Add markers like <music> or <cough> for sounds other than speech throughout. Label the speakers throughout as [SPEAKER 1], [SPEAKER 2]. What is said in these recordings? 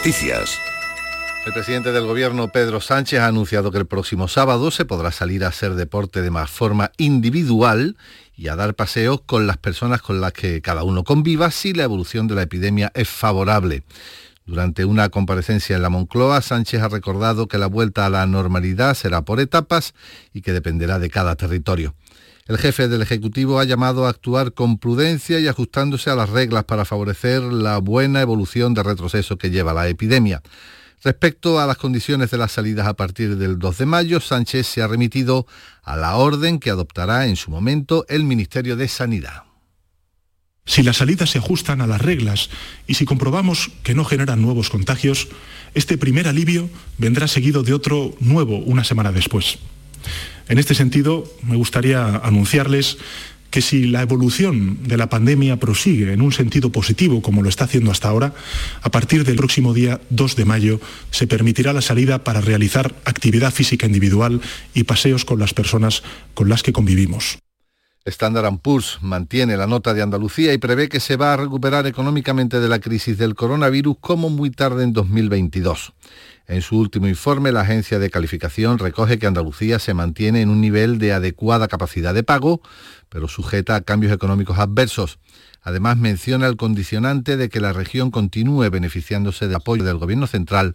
[SPEAKER 1] noticias.
[SPEAKER 2] El presidente del gobierno, Pedro Sánchez, ha anunciado que el próximo sábado se podrá salir a hacer deporte de más forma individual y a dar paseos con las personas con las que cada uno conviva si la evolución de la epidemia es favorable. Durante una comparecencia en la Moncloa, Sánchez ha recordado que la vuelta a la normalidad será por etapas y que dependerá de cada territorio. El jefe del Ejecutivo ha llamado a actuar con prudencia y ajustándose a las reglas para favorecer la buena evolución de retroceso que lleva la epidemia. Respecto a las condiciones de las salidas a partir del 2 de mayo, Sánchez se ha remitido a la orden que adoptará en su momento el Ministerio de Sanidad.
[SPEAKER 3] Si las salidas se ajustan a las reglas y si comprobamos que no generan nuevos contagios, este primer alivio vendrá seguido de otro nuevo una semana después. En este sentido, me gustaría anunciarles que si la evolución de la pandemia prosigue en un sentido positivo, como lo está haciendo hasta ahora, a partir del próximo día 2 de mayo se permitirá la salida para realizar actividad física individual y paseos con las personas con las que convivimos.
[SPEAKER 2] Standard Poor's mantiene la nota de Andalucía y prevé que se va a recuperar económicamente de la crisis del coronavirus como muy tarde en 2022. En su último informe, la agencia de calificación recoge que Andalucía se mantiene en un nivel de adecuada capacidad de pago, pero sujeta a cambios económicos adversos. Además, menciona el condicionante de que la región continúe beneficiándose de apoyo del Gobierno central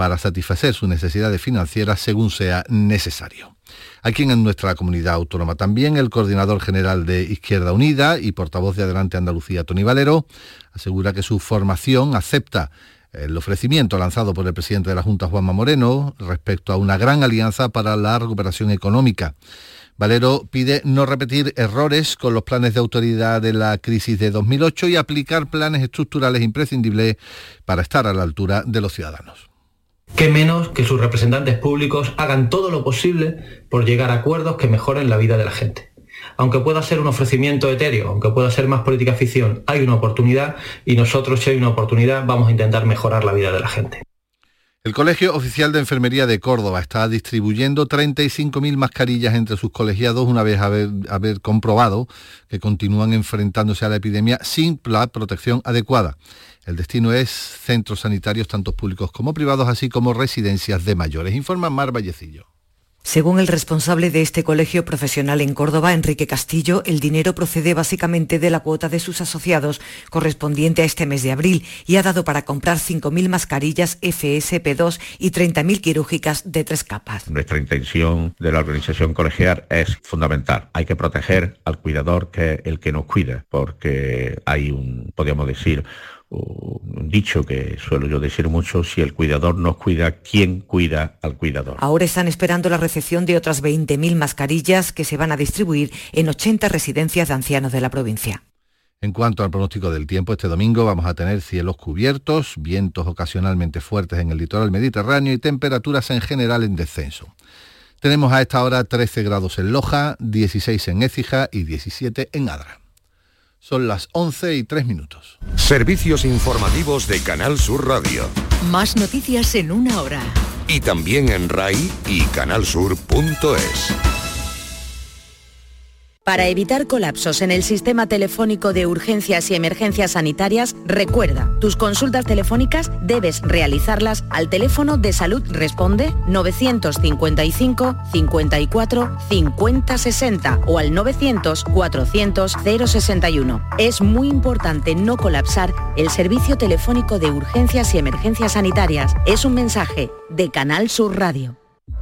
[SPEAKER 2] para satisfacer sus necesidades financieras según sea necesario. Aquí en nuestra comunidad autónoma también el coordinador general de Izquierda Unida y portavoz de Adelante Andalucía, Tony Valero, asegura que su formación acepta el ofrecimiento lanzado por el presidente de la Junta, Juanma Moreno, respecto a una gran alianza para la recuperación económica. Valero pide no repetir errores con los planes de autoridad de la crisis de 2008 y aplicar planes estructurales imprescindibles para estar a la altura de los ciudadanos.
[SPEAKER 4] Qué menos que sus representantes públicos hagan todo lo posible por llegar a acuerdos que mejoren la vida de la gente. Aunque pueda ser un ofrecimiento etéreo, aunque pueda ser más política ficción, hay una oportunidad y nosotros si hay una oportunidad vamos a intentar mejorar la vida de la gente.
[SPEAKER 2] El Colegio Oficial de Enfermería de Córdoba está distribuyendo 35.000 mascarillas entre sus colegiados una vez haber, haber, comprobado que continúan enfrentándose a la epidemia sin la protección adecuada. El destino es centros sanitarios tanto públicos como privados, así como residencias de mayores. Informa Mar Vallecillo.
[SPEAKER 5] Según el responsable de este colegio profesional en Córdoba, Enrique Castillo, el dinero procede básicamente de la cuota de sus asociados correspondiente a este mes de abril y ha dado para comprar 5.000 mascarillas FSP2 y 30.000 quirúrgicas de tres capas.
[SPEAKER 6] Nuestra intención de la organización colegial es fundamental. Hay que proteger al cuidador que es el que nos cuida, porque hay un, podríamos decir, un dicho que suelo yo decir mucho, si el cuidador nos cuida, ¿quién cuida al cuidador?
[SPEAKER 5] Ahora están esperando la recepción de otras 20.000 mascarillas que se van a distribuir en 80 residencias de ancianos de la provincia.
[SPEAKER 2] En cuanto al pronóstico del tiempo, este domingo vamos a tener cielos cubiertos, vientos ocasionalmente fuertes en el litoral mediterráneo y temperaturas en general en descenso. Tenemos a esta hora 13 grados en Loja, 16 en Écija y 17 en Adra. Son las 11 y 3 minutos.
[SPEAKER 1] Servicios informativos de Canal Sur Radio.
[SPEAKER 7] Más noticias en una hora.
[SPEAKER 1] Y también en RAI y canalsur.es.
[SPEAKER 7] Para evitar colapsos en el sistema telefónico de urgencias y emergencias sanitarias, recuerda, tus consultas telefónicas debes realizarlas al teléfono de Salud Responde 955 54 50 60 o al 900 400 061. Es muy importante no colapsar el servicio telefónico de urgencias y emergencias sanitarias. Es un mensaje de Canal Sur Radio.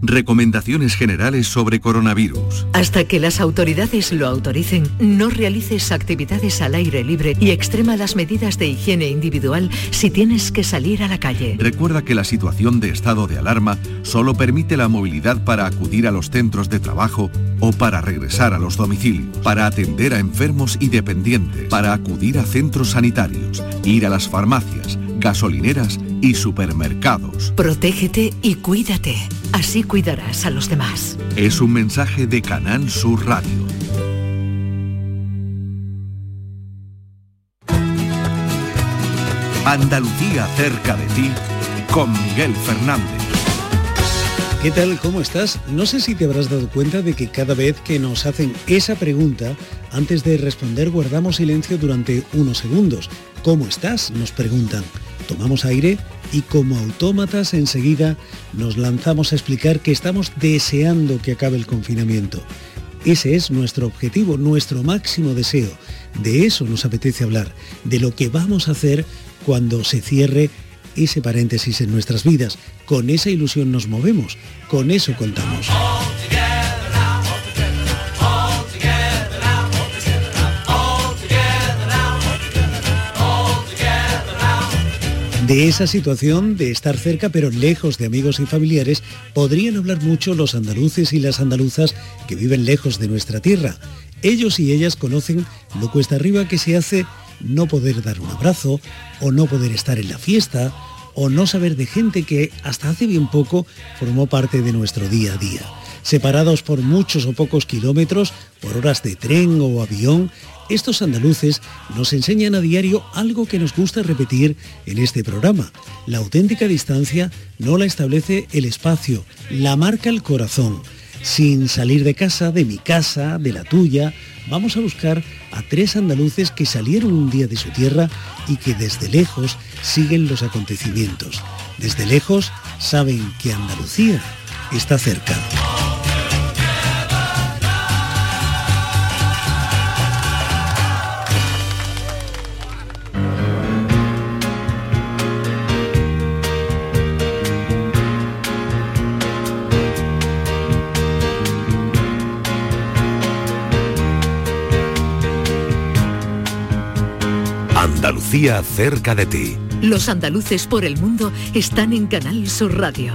[SPEAKER 8] Recomendaciones generales sobre coronavirus.
[SPEAKER 9] Hasta que las autoridades lo autoricen, no realices actividades al aire libre y extrema las medidas de higiene individual si tienes que salir a la calle.
[SPEAKER 8] Recuerda que la situación de estado de alarma solo permite la movilidad para acudir a los centros de trabajo o para regresar a los domicilios, para atender a enfermos y dependientes, para acudir a centros sanitarios, ir a las farmacias, gasolineras y supermercados.
[SPEAKER 9] Protégete y cuídate. Así cuidarás a los demás.
[SPEAKER 8] Es un mensaje de Canal Sur Radio. Andalucía cerca de ti con Miguel Fernández.
[SPEAKER 10] ¿Qué tal? ¿Cómo estás? No sé si te habrás dado cuenta de que cada vez que nos hacen esa pregunta, antes de responder guardamos silencio durante unos segundos. ¿Cómo estás? Nos preguntan. Tomamos aire y como autómatas enseguida nos lanzamos a explicar que estamos deseando que acabe el confinamiento. Ese es nuestro objetivo, nuestro máximo deseo. De eso nos apetece hablar, de lo que vamos a hacer cuando se cierre ese paréntesis en nuestras vidas. Con esa ilusión nos movemos, con eso contamos. De esa situación de estar cerca pero lejos de amigos y familiares podrían hablar mucho los andaluces y las andaluzas que viven lejos de nuestra tierra. Ellos y ellas conocen lo cuesta arriba que se hace no poder dar un abrazo o no poder estar en la fiesta o no saber de gente que hasta hace bien poco formó parte de nuestro día a día. Separados por muchos o pocos kilómetros, por horas de tren o avión, estos andaluces nos enseñan a diario algo que nos gusta repetir en este programa. La auténtica distancia no la establece el espacio, la marca el corazón. Sin salir de casa, de mi casa, de la tuya, vamos a buscar a tres andaluces que salieron un día de su tierra y que desde lejos siguen los acontecimientos. Desde lejos saben que Andalucía está cerca.
[SPEAKER 1] Andalucía cerca de ti.
[SPEAKER 9] Los andaluces por el mundo están en Canal Sur Radio.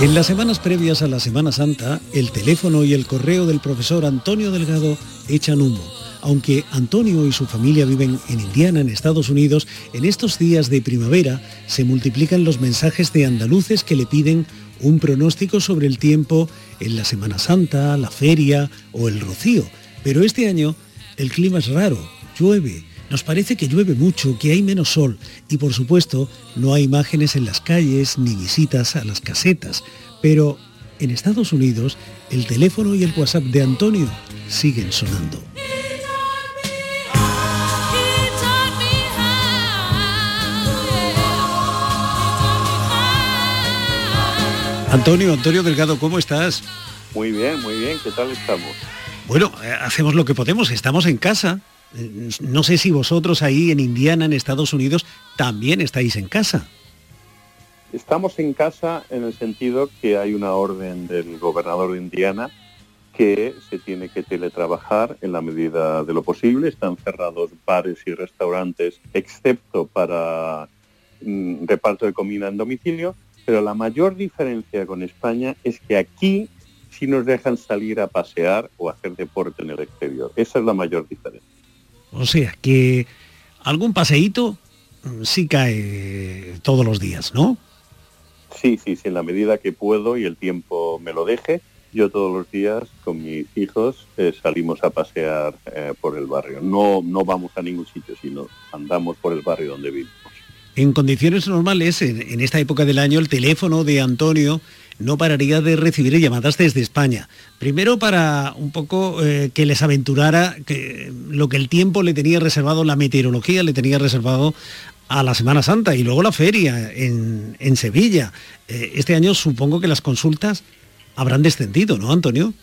[SPEAKER 10] En las semanas previas a la Semana Santa, el teléfono y el correo del profesor Antonio Delgado echan humo. Aunque Antonio y su familia viven en Indiana, en Estados Unidos, en estos días de primavera se multiplican los mensajes de andaluces que le piden un pronóstico sobre el tiempo en la Semana Santa, la feria o el rocío. Pero este año el clima es raro, llueve, nos parece que llueve mucho, que hay menos sol y por supuesto no hay imágenes en las calles ni visitas a las casetas. Pero en Estados Unidos el teléfono y el WhatsApp de Antonio siguen sonando. Antonio, Antonio Delgado, ¿cómo estás?
[SPEAKER 11] Muy bien, muy bien, ¿qué tal estamos?
[SPEAKER 10] Bueno, eh, hacemos lo que podemos, estamos en casa. Eh, No sé si vosotros ahí en Indiana, en Estados Unidos, también estáis en casa.
[SPEAKER 11] Estamos en casa en el sentido que hay una orden del gobernador de Indiana que se tiene que teletrabajar en la medida de lo posible. Están cerrados bares y restaurantes, excepto para mm, reparto de comida en domicilio. Pero la mayor diferencia con España es que aquí sí nos dejan salir a pasear o hacer deporte en el exterior. Esa es la mayor diferencia.
[SPEAKER 10] O sea, que algún paseíto mm, sí cae todos los días, ¿no?
[SPEAKER 11] Sí, sí, sí, en la medida que puedo y el tiempo me lo deje, yo todos los días con mis hijos eh, salimos a pasear eh, por el barrio. No, no vamos a ningún sitio, sino andamos por el barrio donde vivimos.
[SPEAKER 10] En condiciones normales, en, esta época del año, el teléfono de Antonio no pararía de recibir llamadas desde España. Primero para un poco eh, que les aventurara que lo que el tiempo le tenía reservado, la meteorología le tenía reservado a la Semana Santa y luego la feria en, en Sevilla. Eh, este año supongo que las consultas habrán descendido, ¿no, Antonio?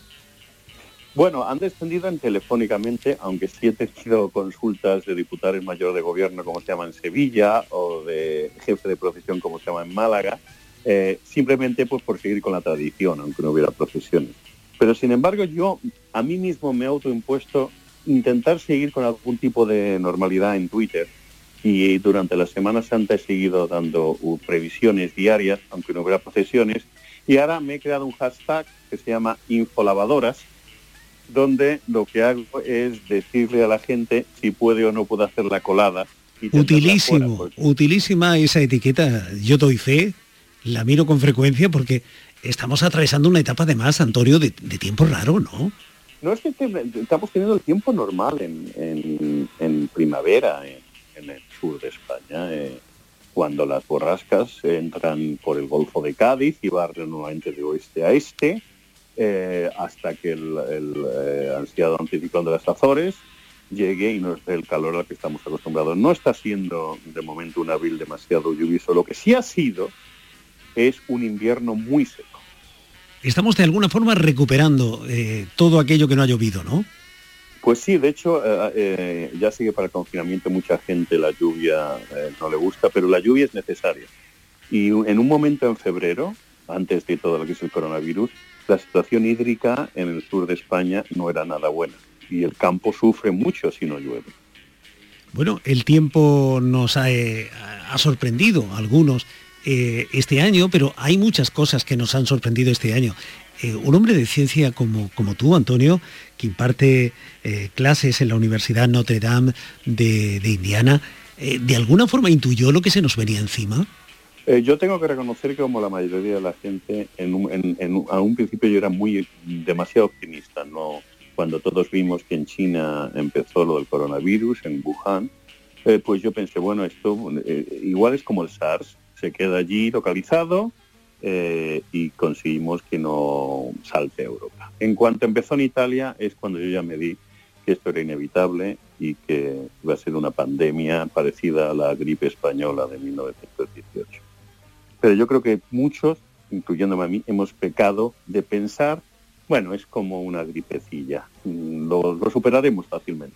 [SPEAKER 11] Bueno, han descendido en telefónicamente, aunque sí he tenido consultas de diputados mayor de gobierno, como se llama en Sevilla, o de jefe de profesión, como se llama en Málaga, eh, simplemente pues por seguir con la tradición, aunque no hubiera procesiones. Pero sin embargo, yo a mí mismo me he autoimpuesto intentar seguir con algún tipo de normalidad en Twitter. Y durante la Semana Santa he seguido dando uh, previsiones diarias, aunque no hubiera procesiones, Y ahora me he creado un hashtag que se llama Infolavadoras, donde lo que hago es decirle a la gente si puede o no puede hacer la colada.
[SPEAKER 10] Utilísimo, utilísima esa etiqueta. Yo doy fe, la miro con frecuencia porque estamos atravesando una etapa de más, Antonio, de, tiempo raro, ¿no?
[SPEAKER 11] No es que estamos teniendo el tiempo normal en, primavera en, el sur de España, eh, cuando las borrascas entran por el Golfo de Cádiz y barren nuevamente de oeste a este, eh, hasta que el, eh, ansiado anticiclón de las Azores llegue y nos dé el calor al que estamos acostumbrados. No está siendo de momento un abril demasiado lluvioso. Lo que sí ha sido es un invierno muy seco.
[SPEAKER 10] Estamos de alguna forma recuperando eh, todo aquello que no ha llovido, ¿no?
[SPEAKER 11] Pues sí, de hecho, ya sigue para el confinamiento mucha gente la lluvia no le gusta, pero la lluvia es necesaria. Y en un momento en febrero, antes de todo lo que es el coronavirus, la situación hídrica en el sur de España no era nada buena y el campo sufre mucho si no llueve.
[SPEAKER 10] Bueno, el tiempo nos ha, eh, sorprendido algunos eh, este año, pero hay muchas cosas que nos han sorprendido este año. Eh, un hombre de ciencia como, como tú, Antonio, que imparte clases en la Universidad Notre Dame de Indiana, ¿de alguna forma intuyó lo que se nos venía encima?
[SPEAKER 11] Eh, yo tengo que reconocer que como la mayoría de la gente, en un, a un principio yo era muy demasiado optimista, ¿no? Cuando todos vimos que en China empezó lo del coronavirus, en Wuhan, eh, pues yo pensé, bueno, esto eh, igual es como el SARS, se queda allí localizado y conseguimos que no salte a Europa. En cuanto empezó en Italia es cuando yo ya me di que esto era inevitable y que iba a ser una pandemia parecida a la gripe española de 1918. Pero yo creo que muchos, incluyéndome a mí, hemos pecado de pensar, bueno, es como una gripecilla, lo, superaremos fácilmente.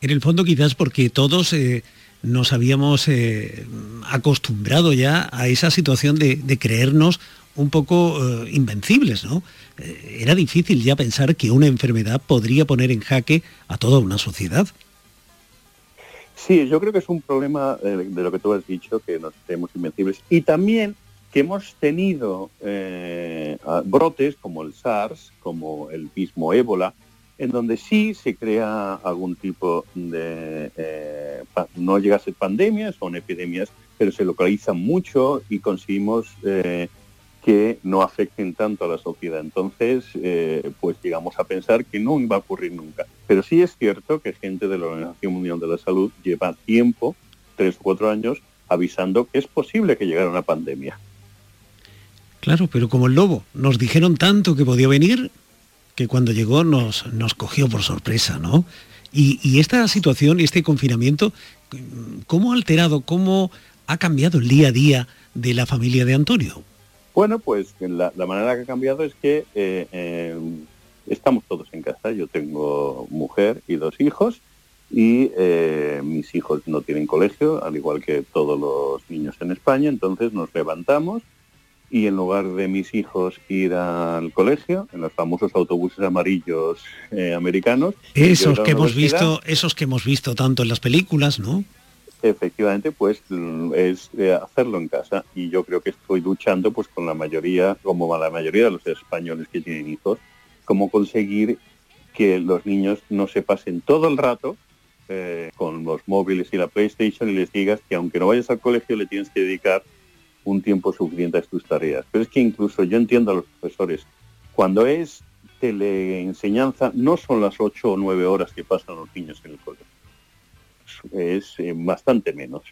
[SPEAKER 10] En el fondo quizás porque todos eh, nos habíamos eh, acostumbrado ya a esa situación de, creernos un poco eh, invencibles, ¿no? era difícil ya pensar que una enfermedad podría poner en jaque a toda una sociedad.
[SPEAKER 11] Sí, yo creo que es un problema de lo que tú has dicho, que nos creemos invencibles. Y también que hemos tenido eh, brotes como el SARS, como el mismo ébola, en donde sí se crea algún tipo de, eh, no llega a ser pandemias, son epidemias, pero se localizan mucho y conseguimos eh, que no afecten tanto a la sociedad. Entonces, pues llegamos a pensar que no iba a ocurrir nunca. Pero sí es cierto que gente de la Organización Mundial de la Salud lleva tiempo, tres o cuatro años, avisando que es posible que llegara una pandemia.
[SPEAKER 10] Claro, pero como el lobo, nos dijeron tanto que podía venir que cuando llegó nos, nos cogió por sorpresa, ¿no? Y, esta situación, este confinamiento, ¿cómo ha alterado, cómo ha cambiado el día a día de la familia de Antonio?
[SPEAKER 11] Bueno, pues la, manera que ha cambiado es que eh, em, estamos todos en casa. Yo tengo mujer y dos hijos y eh, mis hijos no tienen colegio, al igual que todos los niños en España. Entonces nos levantamos, y en lugar de mis hijos ir al colegio, en los famosos autobuses amarillos eh, americanos.
[SPEAKER 10] Esos que hemos visto, esos que hemos visto tanto en las películas, ¿no?
[SPEAKER 11] Efectivamente, pues es eh, hacerlo en casa y yo creo que estoy luchando pues con la mayoría, como la mayoría de los españoles que tienen hijos, cómo conseguir que los niños no se pasen todo el rato eh, con los móviles y la PlayStation y les digas que aunque no vayas al colegio le tienes que dedicar un tiempo suficiente a tus tareas. Pero es que incluso yo entiendo a los profesores, cuando es teleenseñanza, no son las ocho o nueve horas que pasan los niños en el colegio. Es eh, bastante menos.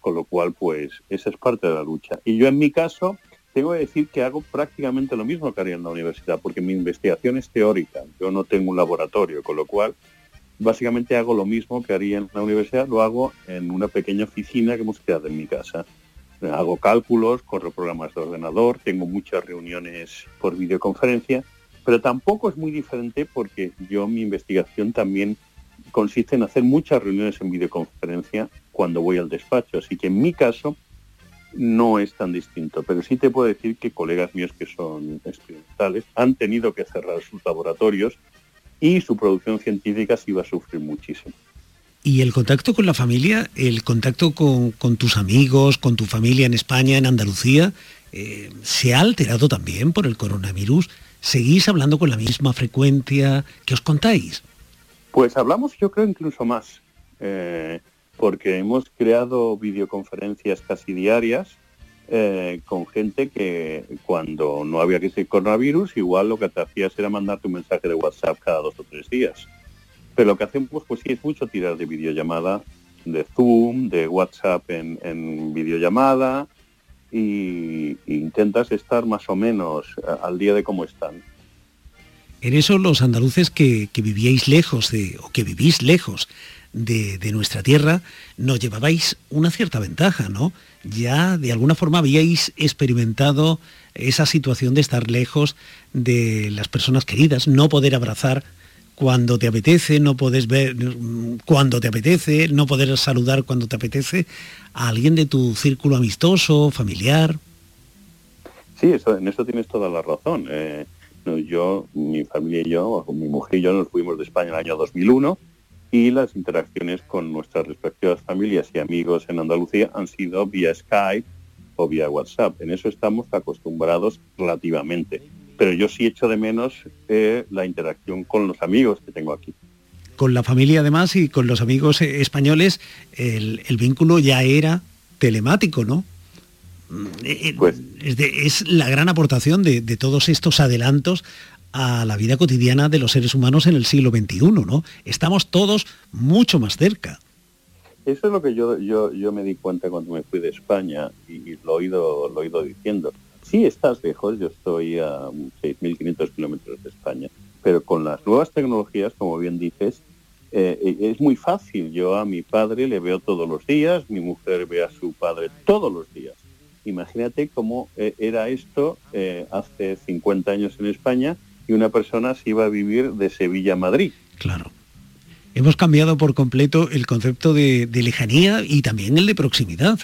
[SPEAKER 11] Con lo cual, pues, esa es parte de la lucha. Y yo en mi caso, tengo que decir que hago prácticamente lo mismo que haría en la universidad, porque mi investigación es teórica. Yo no tengo un laboratorio, con lo cual básicamente hago lo mismo que haría en la universidad, lo hago en una pequeña oficina que hemos creado en mi casa hago cálculos, corro programas de ordenador, tengo muchas reuniones por videoconferencia, pero tampoco es muy diferente porque yo mi investigación también consiste en hacer muchas reuniones en videoconferencia cuando voy al despacho, así que en mi caso no es tan distinto, pero sí te puedo decir que colegas míos que son experimentales han tenido que cerrar sus laboratorios y su producción científica sí va a sufrir muchísimo.
[SPEAKER 10] Y el contacto con la familia, el contacto con, tus amigos, con tu familia en España, en Andalucía, eh, ¿se ha alterado también por el coronavirus? ¿Seguís hablando con la misma frecuencia? ¿Qué os contáis?
[SPEAKER 11] Pues hablamos yo creo incluso más, eh, porque hemos creado videoconferencias casi diarias eh, con gente que cuando no había que ser coronavirus, igual lo que te hacías era mandarte un mensaje de WhatsApp cada dos o tres días. Pero lo que hacemos, pues sí, es mucho tirar de videollamada, de Zoom, de WhatsApp en, videollamada, y, intentas estar más o menos al día de cómo están.
[SPEAKER 10] En eso los andaluces que, que vivíais lejos de, o que vivís lejos de, de, nuestra tierra, nos llevabais una cierta ventaja, ¿no? Ya de alguna forma habíais experimentado esa situación de estar lejos de las personas queridas, no poder abrazar cuando te apetece, no puedes ver cuando te apetece, no poder saludar cuando te apetece a alguien de tu círculo amistoso, familiar.
[SPEAKER 11] Sí, eso, en eso tienes toda la razón. Eh, yo, mi familia y yo, mi mujer y yo nos fuimos de España en el año 2001 y las interacciones con nuestras respectivas familias y amigos en Andalucía han sido vía Skype o vía WhatsApp. En eso estamos acostumbrados relativamente pero yo sí echo de menos eh, la interacción con los amigos que tengo aquí.
[SPEAKER 10] Con la familia además y con los amigos eh, españoles, el, vínculo ya era telemático, ¿no? Mm, eh, pues, es, la gran aportación de, todos estos adelantos a la vida cotidiana de los seres humanos en el siglo XXI, ¿no? Estamos todos mucho más cerca.
[SPEAKER 11] Eso es lo que yo, yo, yo me di cuenta cuando me fui de España y, lo, he ido, lo he ido diciendo sí estás lejos, yo estoy a 6.500 kilómetros de España, pero con las nuevas tecnologías, como bien dices, eh, eh, es muy fácil. Yo a mi padre le veo todos los días, mi mujer ve a su padre todos los días. Imagínate cómo eh, era esto hace 50 años en España y una persona se iba a vivir de Sevilla a Madrid.
[SPEAKER 10] Claro. Hemos cambiado por completo el concepto de lejanía y también el de proximidad.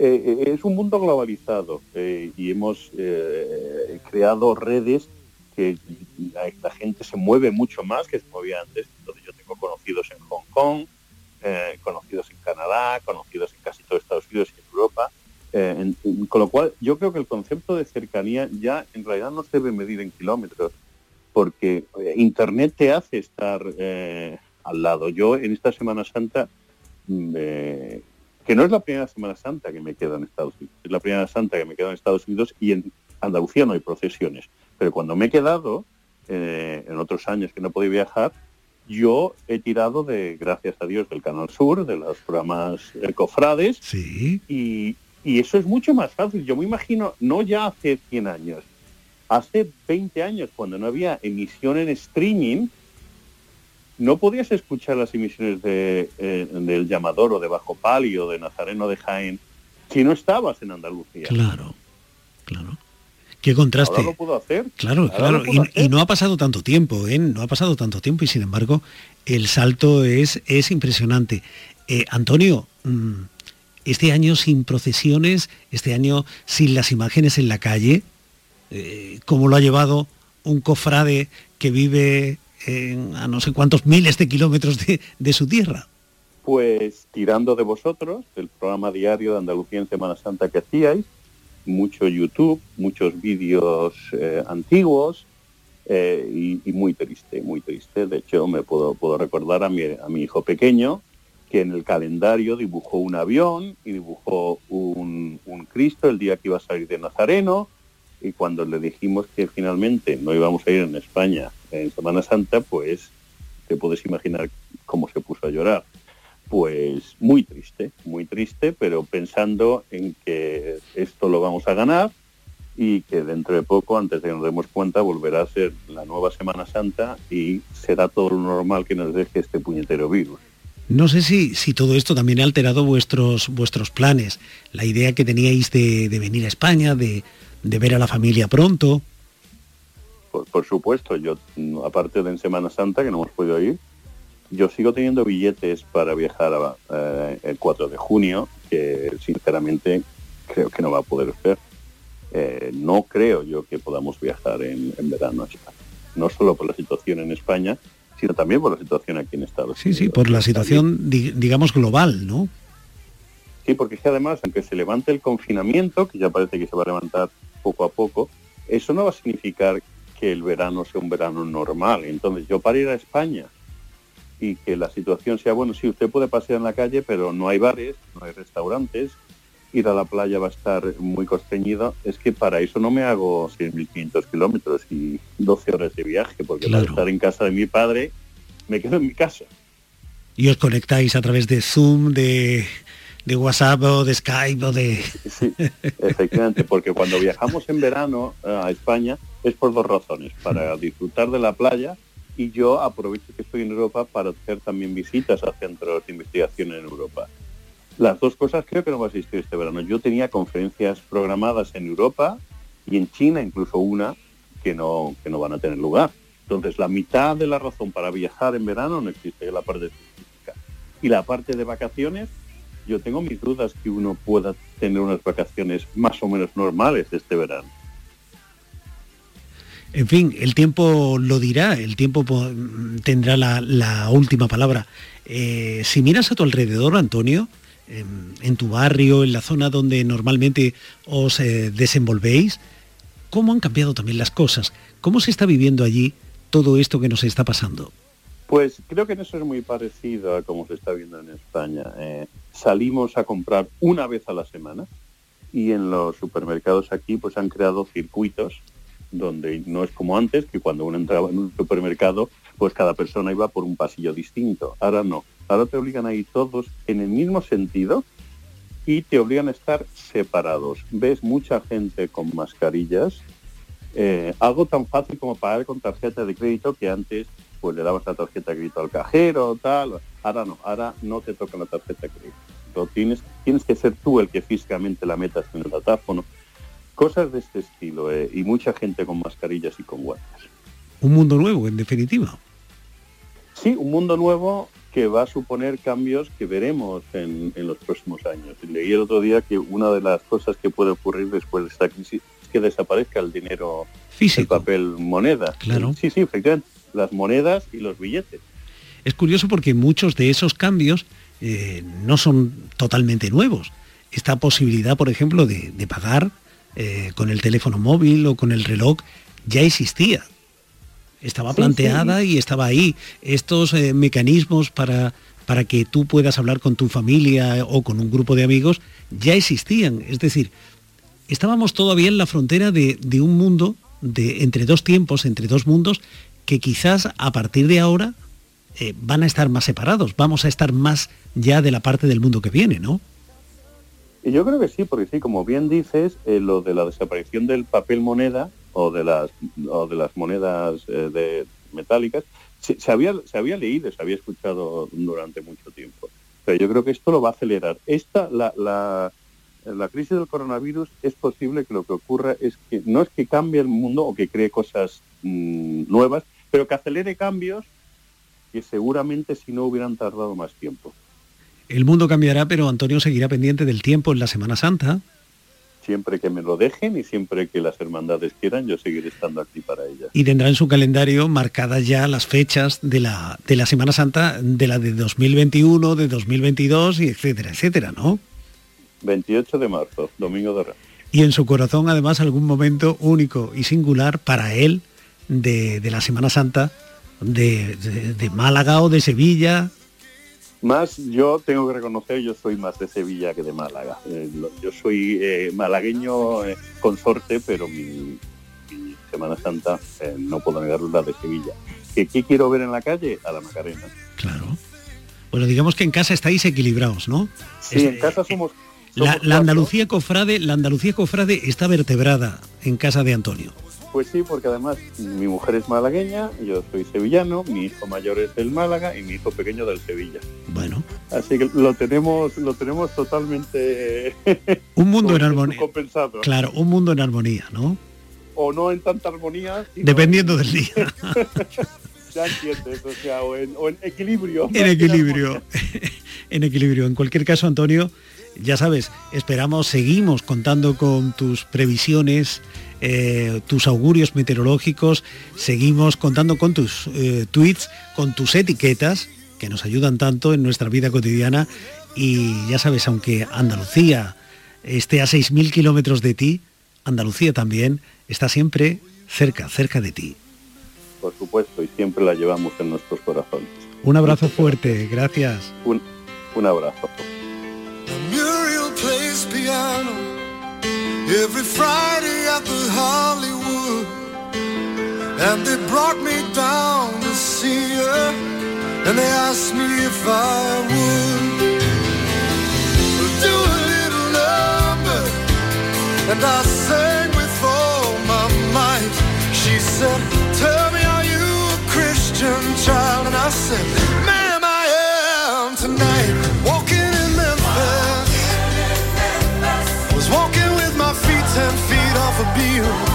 [SPEAKER 11] Eh, eh, es un mundo globalizado eh, y hemos creado redes que la, gente se mueve mucho más que se movía antes. Entonces yo tengo conocidos en Hong Kong, conocidos en Canadá, conocidos en casi todo Estados Unidos y en Europa. con lo cual yo creo que el concepto de cercanía ya en realidad no se debe medir en kilómetros, porque Internet te hace estar al lado. Yo en esta Semana Santa mm, que no es la primera Semana Santa que me quedo en Estados Unidos, es la primera Santa que me quedo en Estados Unidos y en Andalucía no hay procesiones. Pero cuando me he quedado, eh, en otros años que no podía viajar, yo he tirado de, gracias a Dios, del Canal Sur, de los programas cofrades,
[SPEAKER 10] sí.
[SPEAKER 11] y, y eso es mucho más fácil. Yo me imagino, no ya hace 100 años, hace 20 años, cuando no había emisión en streaming, no podías escuchar las emisiones de, eh, del Llamador o de Bajo Palio, de Nazareno de Jaén, si no estabas en Andalucía.
[SPEAKER 10] Claro, claro. Qué contraste.
[SPEAKER 11] Ahora lo puedo hacer.
[SPEAKER 10] Claro, claro. Y, no ha pasado tanto tiempo, ¿eh? No ha pasado tanto tiempo y sin embargo el salto es, es impresionante. Eh, Antonio, mm, este año sin procesiones, este año sin las imágenes en la calle, eh, ¿cómo lo ha llevado un cofrade que vive a no sé cuántos miles de kilómetros de, su tierra?
[SPEAKER 11] Pues tirando de vosotros, del programa diario de Andalucía en Semana Santa que hacíais, mucho YouTube, muchos vídeos eh, antiguos eh, y, muy triste, muy triste. De hecho, me puedo, puedo recordar a mi, a mi hijo pequeño que en el calendario dibujó un avión y dibujó un Cristo el día que iba a salir de Nazareno y cuando le dijimos que finalmente no íbamos a ir en España en Semana Santa, pues te puedes imaginar cómo se puso a llorar. Pues muy triste, muy triste, pero pensando en que esto lo vamos a ganar y que dentro de poco, antes de que nos demos cuenta, volverá a ser la nueva Semana Santa y será todo lo normal que nos deje este puñetero virus.
[SPEAKER 10] No sé si, si todo esto también ha alterado vuestros, vuestros planes, la idea que teníais de, de venir a España, de, de ver a la familia pronto.
[SPEAKER 11] Por, supuesto, yo aparte de en Semana Santa, que no hemos podido ir, yo sigo teniendo billetes para viajar eh, el 4 de junio, que sinceramente creo que no va a poder ser. Eh, no creo yo que podamos viajar en, verano a España. No solo por la situación en España, sino también por la situación aquí en Estados
[SPEAKER 10] Unidos. Sí, sí, por la situación, digamos, global, ¿no?
[SPEAKER 11] Sí, porque es que además, aunque se levante el confinamiento, que ya parece que se va a levantar poco a poco, eso no va a significar que el verano sea un verano normal. Entonces, yo para ir a España y que la situación sea, bueno, sí, usted puede pasear en la calle, pero no hay bares, no hay restaurantes, ir a la playa va a estar muy constreñido, es que para eso no me hago 6.500 kilómetros y 12 horas de viaje, porque para estar en casa de mi padre me quedo en mi casa.
[SPEAKER 10] Y os conectáis a través de Zoom, de, de WhatsApp o de Skype o de... <laughs>
[SPEAKER 11] Sí, efectivamente, porque cuando viajamos en verano eh, a España es por dos razones, para disfrutar de la playa y yo aprovecho que estoy en Europa para hacer también visitas a centros de investigación en Europa. Las dos cosas creo que no va a existir este verano. Yo tenía conferencias programadas en Europa y en China, incluso una, que no, que no van a tener lugar. Entonces, la mitad de la razón para viajar en verano no existe, la parte científica. Y la parte de vacaciones, yo tengo mis dudas que uno pueda tener unas vacaciones más o menos normales este verano.
[SPEAKER 10] En fin, el tiempo lo dirá, el tiempo tendrá la, última palabra. Eh, si miras a tu alrededor, Antonio, en, tu barrio, en la zona donde normalmente os eh, desenvolvéis, ¿cómo han cambiado también las cosas? ¿Cómo se está viviendo allí todo esto que nos está pasando?
[SPEAKER 11] Pues creo que eso es muy parecido a cómo se está viendo en España. Eh, salimos a comprar una vez a la semana y en los supermercados aquí pues han creado circuitos donde no es como antes, que cuando uno entraba en un supermercado, pues cada persona iba por un pasillo distinto. Ahora no. Ahora te obligan a ir todos en el mismo sentido y te obligan a estar separados. Ves mucha gente con mascarillas, eh, algo tan fácil como pagar con tarjeta de crédito que antes pues le dabas la tarjeta de crédito al cajero, tal. Ahora no, ahora no te toca la tarjeta de crédito. tienes, tienes que ser tú el que físicamente la metas en el datáfono. Cosas de este estilo eh, y mucha gente con mascarillas y con guantes.
[SPEAKER 10] Un mundo nuevo, en definitiva.
[SPEAKER 11] Sí, un mundo nuevo que va a suponer cambios que veremos en, los próximos años. Leí el otro día que una de las cosas que puede ocurrir después de esta crisis es que desaparezca el dinero,
[SPEAKER 10] Físico.
[SPEAKER 11] el papel moneda.
[SPEAKER 10] Claro.
[SPEAKER 11] Sí, sí, efectivamente, las monedas y los billetes.
[SPEAKER 10] Es curioso porque muchos de esos cambios eh, no son totalmente nuevos. Esta posibilidad, por ejemplo, de pagar eh, con el teléfono móvil o con el reloj ya existía. Estaba planteada y estaba ahí. Estos eh, mecanismos para, para que tú puedas hablar con tu familia o con un grupo de amigos ya existían. Es decir, estábamos todavía en la frontera de, un mundo, de, entre dos tiempos, entre dos mundos, que quizás a partir de ahora eh, van a estar más separados, vamos a estar más ya de la parte del mundo que viene, ¿no?
[SPEAKER 11] Y yo creo que sí, porque sí, como bien dices, eh, lo de la desaparición del papel moneda o de las, o de las monedas eh, de, metálicas, se, había, se había leído, se había escuchado durante mucho tiempo. Pero yo creo que esto lo va a acelerar. Esta, la, la, la crisis del coronavirus es posible que lo que ocurra es que no es que cambie el mundo o que cree cosas mm, nuevas, pero que acelere cambios que seguramente si no hubieran tardado más tiempo.
[SPEAKER 10] El mundo cambiará, pero Antonio seguirá pendiente del tiempo en la Semana Santa.
[SPEAKER 11] Siempre que me lo dejen y siempre que las hermandades quieran, yo seguiré estando aquí para ellas.
[SPEAKER 10] Y tendrá en su calendario marcadas ya las fechas de la, de la Semana Santa, de la de 2021, de 2022 y etcétera, etcétera, ¿no?
[SPEAKER 11] 28 de marzo, Domingo de Ramos.
[SPEAKER 10] Y en su corazón, además, algún momento único y singular para él de, la Semana Santa de, de Málaga o de Sevilla,
[SPEAKER 11] más, yo tengo que reconocer, yo soy más de Sevilla que de Málaga. Eh, yo soy eh, malagueño eh, consorte, pero mi, Semana Santa no puedo negar la de Sevilla. ¿Qué, quiero ver en la calle? A la Macarena.
[SPEAKER 10] Claro. Bueno, digamos que en casa estáis equilibrados, ¿no?
[SPEAKER 11] Sí, en casa somos...
[SPEAKER 10] la, la, Andalucía Cofrade, la Andalucía Cofrade está vertebrada en casa de Antonio.
[SPEAKER 11] Pues sí, porque además mi mujer es malagueña, yo soy sevillano, mi hijo mayor es del Málaga y mi hijo pequeño del Sevilla.
[SPEAKER 10] Bueno.
[SPEAKER 11] Así que lo tenemos, lo tenemos totalmente <laughs>
[SPEAKER 10] un mundo en <laughs> armonía. Compensado. Claro, un mundo en armonía, ¿no?
[SPEAKER 11] O no en tanta armonía.
[SPEAKER 10] Dependiendo del día. <laughs>
[SPEAKER 11] ya entiendes, o sea, o en, equilibrio.
[SPEAKER 10] En equilibrio. en equilibrio. En cualquier caso, Antonio, ya sabes, esperamos, seguimos contando con tus previsiones, eh, tus augurios meteorológicos, seguimos contando con tus eh, tweets, con tus etiquetas, que nos ayudan tanto en nuestra vida cotidiana. Y ya sabes, aunque Andalucía esté a 6.000 kilómetros de ti, Andalucía también está siempre cerca, cerca de ti.
[SPEAKER 11] Por supuesto, y siempre la llevamos en nuestros corazones.
[SPEAKER 10] Un abrazo fuerte, gracias.
[SPEAKER 11] Un, un abrazo.
[SPEAKER 12] Every Friday at the Hollywood. And they brought me down to see her, and they asked me if I would do a little number. And I sang with all my might. She said, Tell me, are you a Christian child? And I said, Ma'am, I am tonight. for you.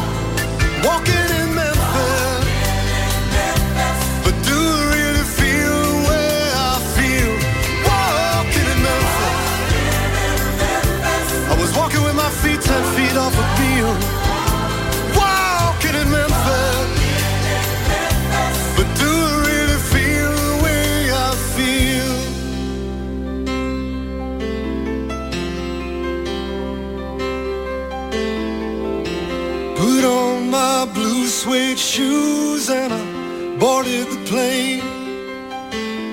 [SPEAKER 12] Blue suede shoes and I boarded the plane.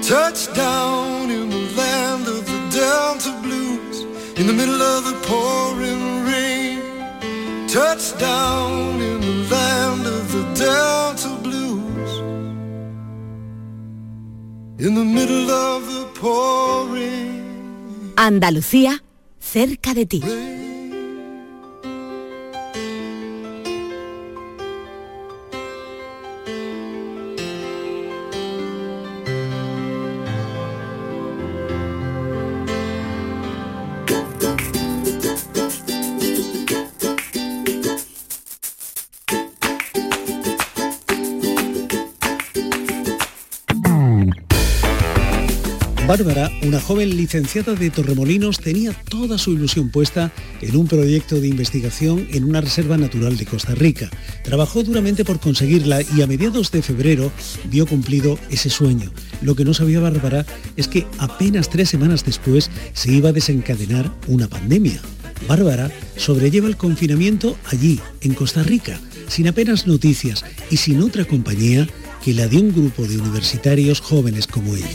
[SPEAKER 12] Touchdown in the land of the Delta Blues in the middle of the pouring rain. Touchdown in the land of the Delta Blues in the middle of the pouring.
[SPEAKER 7] Andalucía, cerca de ti.
[SPEAKER 10] Bárbara, una joven licenciada de Torremolinos, tenía toda su ilusión puesta en un proyecto de investigación en una reserva natural de Costa Rica. Trabajó duramente por conseguirla y a mediados de febrero vio cumplido ese sueño. Lo que no sabía Bárbara es que apenas tres semanas después se iba a desencadenar una pandemia. Bárbara sobrelleva el confinamiento allí, en Costa Rica, sin apenas noticias y sin otra compañía que la de un grupo de universitarios jóvenes como ella.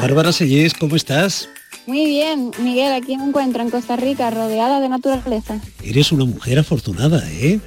[SPEAKER 10] Bárbara Sellés, ¿cómo estás?
[SPEAKER 13] Muy bien, Miguel, aquí me encuentro en Costa Rica, rodeada de naturaleza.
[SPEAKER 10] Eres una mujer afortunada, ¿eh?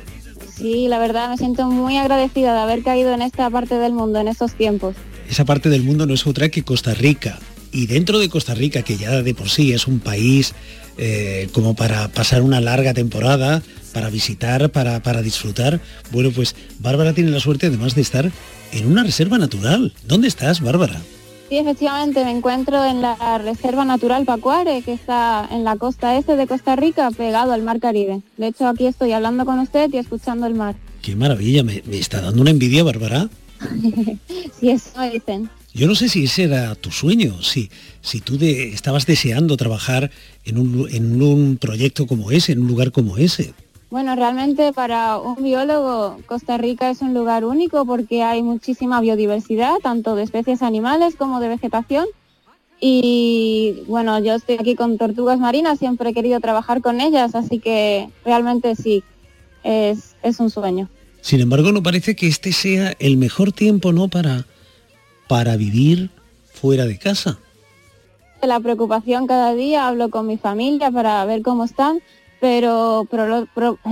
[SPEAKER 13] Sí, la verdad me siento muy agradecida de haber caído en esta parte del mundo en estos tiempos.
[SPEAKER 10] Esa parte del mundo no es otra que Costa Rica. Y dentro de Costa Rica, que ya de por sí es un país eh, como para pasar una larga temporada, para visitar, para, para disfrutar, bueno, pues Bárbara tiene la suerte además de estar en una reserva natural. ¿Dónde estás, Bárbara?
[SPEAKER 13] Sí, efectivamente, me encuentro en la Reserva Natural Pacuare, que está en la costa este de Costa Rica, pegado al Mar Caribe. De hecho, aquí estoy hablando con usted y escuchando el mar.
[SPEAKER 10] Qué maravilla, me, me está dando una envidia, Bárbara. <laughs>
[SPEAKER 13] sí, eso dicen.
[SPEAKER 10] Yo no sé si ese era tu sueño, si, si tú de- estabas deseando trabajar en un, en un proyecto como ese, en un lugar como ese.
[SPEAKER 13] Bueno, realmente para un biólogo Costa Rica es un lugar único porque hay muchísima biodiversidad, tanto de especies animales como de vegetación. Y bueno, yo estoy aquí con tortugas marinas, siempre he querido trabajar con ellas, así que realmente sí, es, es un sueño.
[SPEAKER 10] Sin embargo, no parece que este sea el mejor tiempo, ¿no? Para, para vivir fuera de casa.
[SPEAKER 13] La preocupación cada día, hablo con mi familia para ver cómo están, pero por,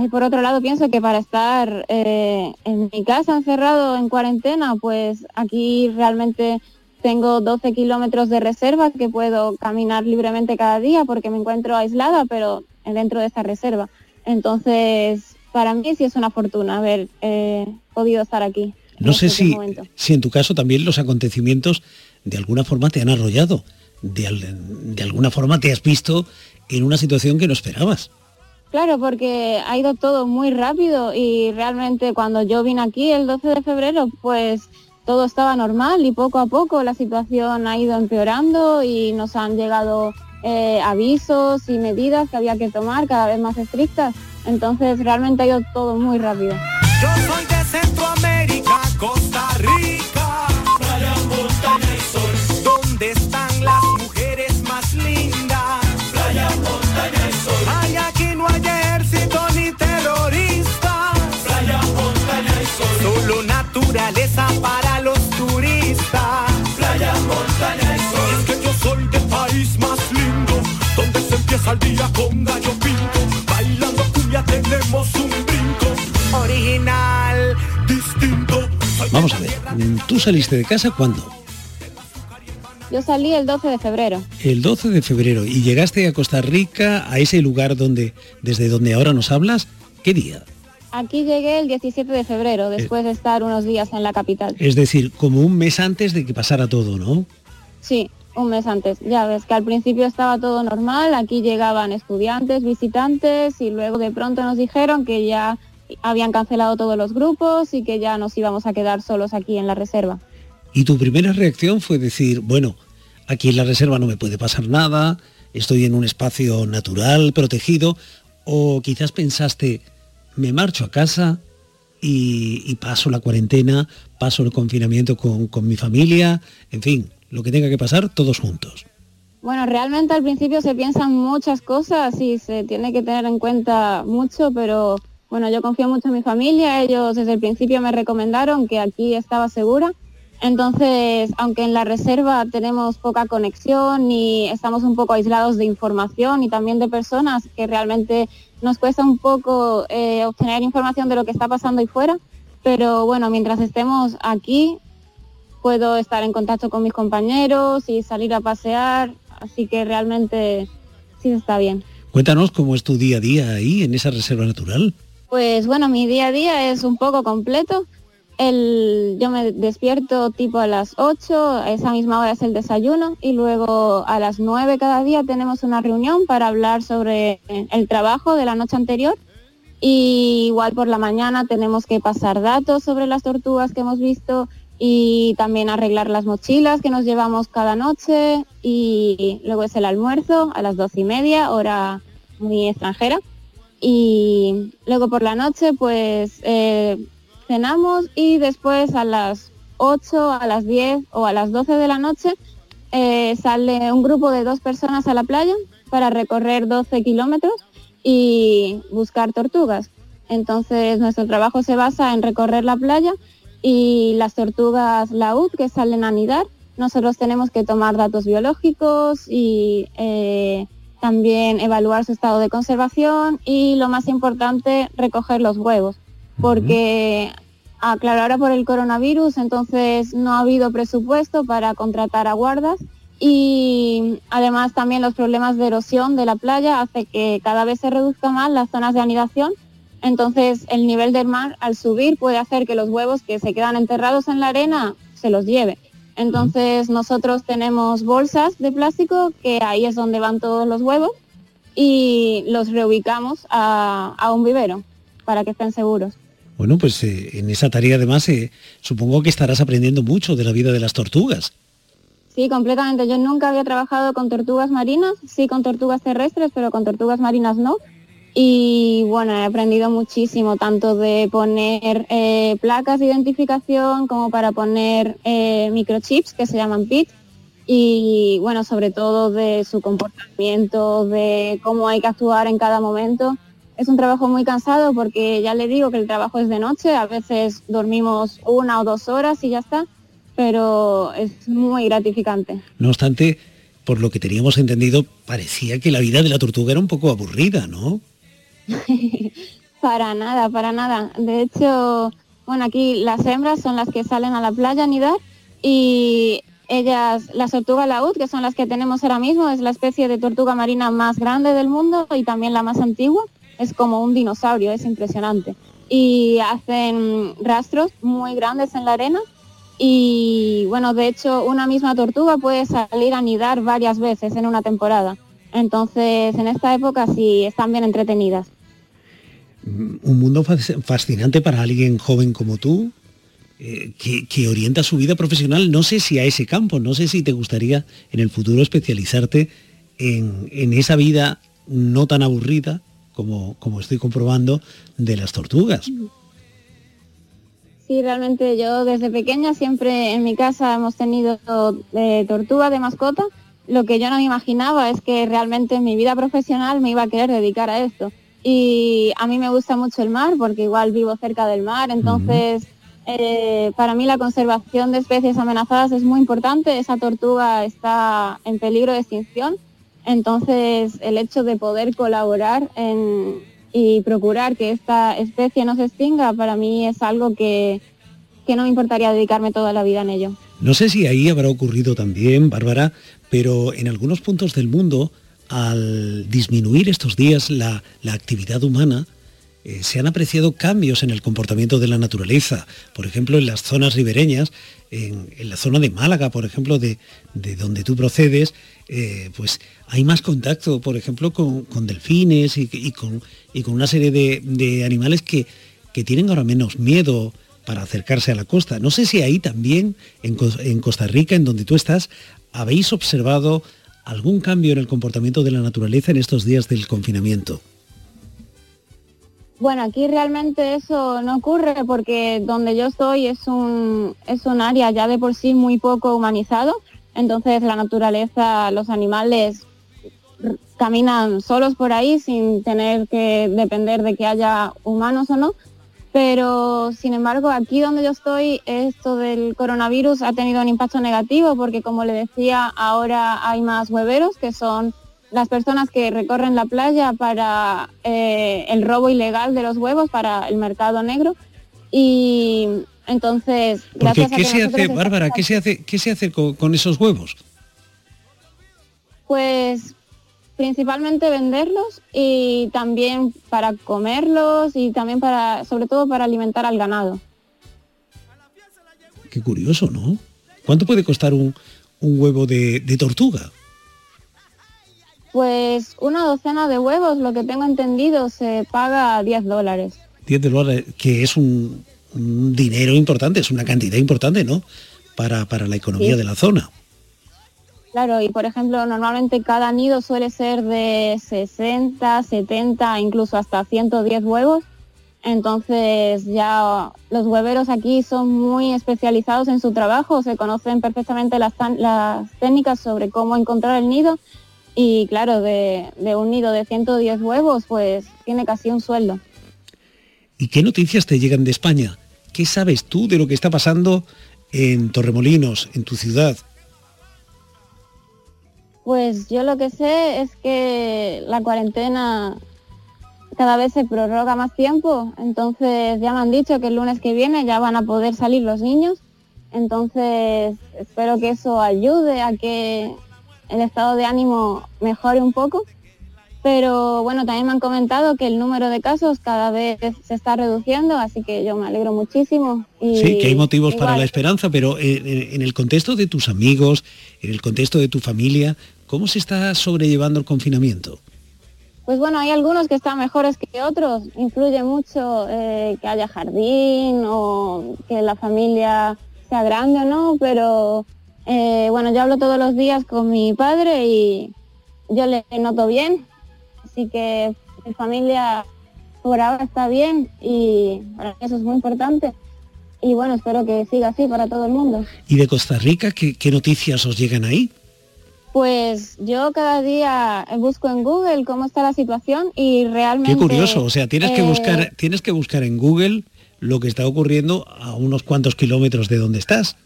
[SPEAKER 13] por otro lado pienso que para estar eh, en mi casa encerrado en cuarentena, pues aquí realmente tengo 12 kilómetros de reserva que puedo caminar libremente cada día porque me encuentro aislada, pero dentro de esta reserva. Entonces, para mí sí es una fortuna haber eh, podido estar aquí.
[SPEAKER 10] No
[SPEAKER 13] en
[SPEAKER 10] sé
[SPEAKER 13] este
[SPEAKER 10] si,
[SPEAKER 13] momento.
[SPEAKER 10] si en tu caso también los acontecimientos de alguna forma te han arrollado, de, al- de alguna forma te has visto en una situación que no esperabas.
[SPEAKER 13] Claro, porque ha ido todo muy rápido y realmente cuando yo vine aquí el 12 de febrero, pues todo estaba normal y poco a poco la situación ha ido empeorando y nos han llegado eh, avisos y medidas que había que tomar cada vez más estrictas. Entonces realmente ha ido todo muy rápido.
[SPEAKER 12] Yo soy de Centroamérica, Costa Rica, playa, montaña y sol. ¿Dónde están las mujeres más lindas? Playa, montaña y sol. Ay, aquí no hay ejército ni terroristas. Playa, montaña y sol. Solo naturaleza para los turistas. Playa, montaña y sol. Es que yo soy del país más lindo, donde se empieza el día con gallo
[SPEAKER 10] Vamos a ver, ¿tú saliste de casa cuándo?
[SPEAKER 13] Yo salí el 12 de febrero.
[SPEAKER 10] El 12 de febrero y llegaste a Costa Rica, a ese lugar donde, desde donde ahora nos hablas, ¿qué día?
[SPEAKER 13] Aquí llegué el 17 de febrero, después de estar unos días en la capital.
[SPEAKER 10] Es decir, como un mes antes de que pasara todo, ¿no?
[SPEAKER 13] Sí, un mes antes. Ya ves que al principio estaba todo normal, aquí llegaban estudiantes, visitantes y luego de pronto nos dijeron que ya habían cancelado todos los grupos y que ya nos íbamos a quedar solos aquí en la reserva.
[SPEAKER 10] Y tu primera reacción fue decir, bueno, aquí en la reserva no me puede pasar nada, estoy en un espacio natural, protegido, o quizás pensaste, me marcho a casa y, y paso la cuarentena, paso el confinamiento con, con mi familia, en fin, lo que tenga que pasar todos juntos.
[SPEAKER 13] Bueno, realmente al principio se piensan muchas cosas y se tiene que tener en cuenta mucho, pero bueno, yo confío mucho en mi familia, ellos desde el principio me recomendaron que aquí estaba segura. Entonces, aunque en la reserva tenemos poca conexión y estamos un poco aislados de información y también de personas que realmente nos cuesta un poco eh, obtener información de lo que está pasando ahí fuera, pero bueno, mientras estemos aquí puedo estar en contacto con mis compañeros y salir a pasear, así que realmente sí está bien.
[SPEAKER 10] Cuéntanos cómo es tu día a día ahí, en esa reserva natural.
[SPEAKER 13] Pues bueno, mi día a día es un poco completo. Yo me despierto tipo a las 8, a esa misma hora es el desayuno y luego a las 9 cada día tenemos una reunión para hablar sobre el trabajo de la noche anterior. Y igual por la mañana tenemos que pasar datos sobre las tortugas que hemos visto y también arreglar las mochilas que nos llevamos cada noche y luego es el almuerzo a las doce y media, hora muy extranjera. Y luego por la noche pues eh, cenamos y después a las 8, a las 10 o a las 12 de la noche eh, sale un grupo de dos personas a la playa para recorrer 12 kilómetros y buscar tortugas. Entonces nuestro trabajo se basa en recorrer la playa y las tortugas laúd que salen a anidar. Nosotros tenemos que tomar datos biológicos y eh, también evaluar su estado de conservación y lo más importante, recoger los huevos. Porque, ah, claro, ahora por el coronavirus, entonces no ha habido presupuesto para contratar a guardas y además también los problemas de erosión de la playa hace que cada vez se reduzca más las zonas de anidación. Entonces el nivel del mar al subir puede hacer que los huevos que se quedan enterrados en la arena se los lleve. Entonces nosotros tenemos bolsas de plástico que ahí es donde van todos los huevos y los reubicamos a, a un vivero para que estén seguros.
[SPEAKER 10] Bueno, pues eh, en esa tarea además eh, supongo que estarás aprendiendo mucho de la vida de las tortugas.
[SPEAKER 13] Sí, completamente. Yo nunca había trabajado con tortugas marinas, sí con tortugas terrestres, pero con tortugas marinas no. Y bueno, he aprendido muchísimo, tanto de poner eh, placas de identificación como para poner eh, microchips que se llaman PIT. Y bueno, sobre todo de su comportamiento, de cómo hay que actuar en cada momento. Es un trabajo muy cansado porque ya le digo que el trabajo es de noche, a veces dormimos una o dos horas y ya está, pero es muy gratificante.
[SPEAKER 10] No obstante, por lo que teníamos entendido, parecía que la vida de la tortuga era un poco aburrida, ¿no? <laughs>
[SPEAKER 13] para nada, para nada. De hecho, bueno, aquí las hembras son las que salen a la playa a anidar y ellas, las tortugas laúd, que son las que tenemos ahora mismo, es la especie de tortuga marina más grande del mundo y también la más antigua. Es como un dinosaurio, es impresionante. Y hacen rastros muy grandes en la arena y bueno, de hecho, una misma tortuga puede salir a anidar varias veces en una temporada. Entonces, en esta época sí están bien entretenidas.
[SPEAKER 10] mm, un mundo fascinante para alguien joven como tú, eh, que, orienta su vida profesional, no sé si a ese campo, no sé si te gustaría en el futuro especializarte en, en esa vida no tan aburrida como, como estoy comprobando de las tortugas.
[SPEAKER 13] Sí, realmente yo desde pequeña siempre en mi casa hemos tenido eh, tortuga de mascota. Lo que yo no me imaginaba es que realmente en mi vida profesional me iba a querer dedicar a esto. Y a mí me gusta mucho el mar porque igual vivo cerca del mar, entonces eh, para mí la conservación de especies amenazadas es muy importante. Esa tortuga está en peligro de extinción entonces, el hecho de poder colaborar y procurar que esta especie no se extinga, para mí es algo que, no me importaría dedicarme toda la vida en ello.
[SPEAKER 10] No sé si ahí habrá ocurrido también, Bárbara, pero en algunos puntos del mundo, al disminuir estos días la, actividad humana, eh, se han apreciado cambios en el comportamiento de la naturaleza. Por ejemplo, en las zonas ribereñas, en, la zona de Málaga, por ejemplo, de, de donde tú procedes, eh, pues hay más contacto, por ejemplo, con, delfines y, con, una serie de, animales que, tienen ahora menos miedo para acercarse a la costa. No sé si ahí también, en, Costa Rica, en donde tú estás, habéis observado algún cambio en el comportamiento de la naturaleza en estos días del confinamiento.
[SPEAKER 13] Bueno, aquí realmente eso no ocurre porque donde yo estoy es un, es un área ya de por sí muy poco humanizado entonces la naturaleza, los animales caminan solos por ahí sin tener que depender de que haya humanos o no. Pero sin embargo, aquí donde yo estoy, esto del coronavirus ha tenido un impacto negativo porque, como le decía, ahora hay más hueveros, que son las personas que recorren la playa para eh, el robo ilegal de los huevos, para el mercado negro. Y entonces,
[SPEAKER 10] gracias ¿qué se hace, Bárbara, qué se hace, qué se hace con, esos huevos?
[SPEAKER 13] Pues principalmente venderlos y también para comerlos y también para, sobre todo para alimentar al ganado.
[SPEAKER 10] Qué curioso, ¿no? ¿Cuánto puede costar un, huevo de, de, tortuga?
[SPEAKER 13] Pues una docena de huevos, lo que tengo entendido, se paga 10 dólares.
[SPEAKER 10] 10 dólares, que es un, un dinero importante, es una cantidad importante, ¿no? Para, para la economía de la zona.
[SPEAKER 13] Claro, y por ejemplo, normalmente cada nido suele ser de 60, 70, incluso hasta 110 huevos. Entonces ya los hueveros aquí son muy especializados en su trabajo, se conocen perfectamente las, técnicas sobre cómo encontrar el nido y claro, de, de un nido de 110 huevos, pues tiene casi un sueldo.
[SPEAKER 10] ¿Y qué noticias te llegan de España? ¿Qué sabes tú de lo que está pasando en Torremolinos, en tu ciudad?
[SPEAKER 13] Pues yo lo que sé es que la cuarentena cada vez se prorroga más tiempo, entonces ya me han dicho que el lunes que viene ya van a poder salir los niños, entonces espero que eso ayude a que el estado de ánimo mejore un poco pero bueno, también me han comentado que el número de casos cada vez se está reduciendo, así que yo me alegro muchísimo.
[SPEAKER 10] sí, que hay motivos para la esperanza, pero en, el contexto de tus amigos, en el contexto de tu familia, ¿cómo se está sobrellevando el confinamiento?
[SPEAKER 13] Pues bueno, hay algunos que están mejores que otros. Influye mucho eh, que haya jardín o que la familia sea grande o no, pero eh, bueno, yo hablo todos los días con mi padre y yo le noto bien, Así que mi familia por ahora está bien y para eso es muy importante. Y bueno, espero que siga así para todo el mundo.
[SPEAKER 10] ¿Y de Costa Rica qué, noticias os llegan ahí?
[SPEAKER 13] Pues yo cada día busco en Google cómo está la situación y realmente...
[SPEAKER 10] Qué curioso, o sea, tienes que buscar, eh, tienes que buscar en Google lo que está ocurriendo a unos cuantos kilómetros de donde estás.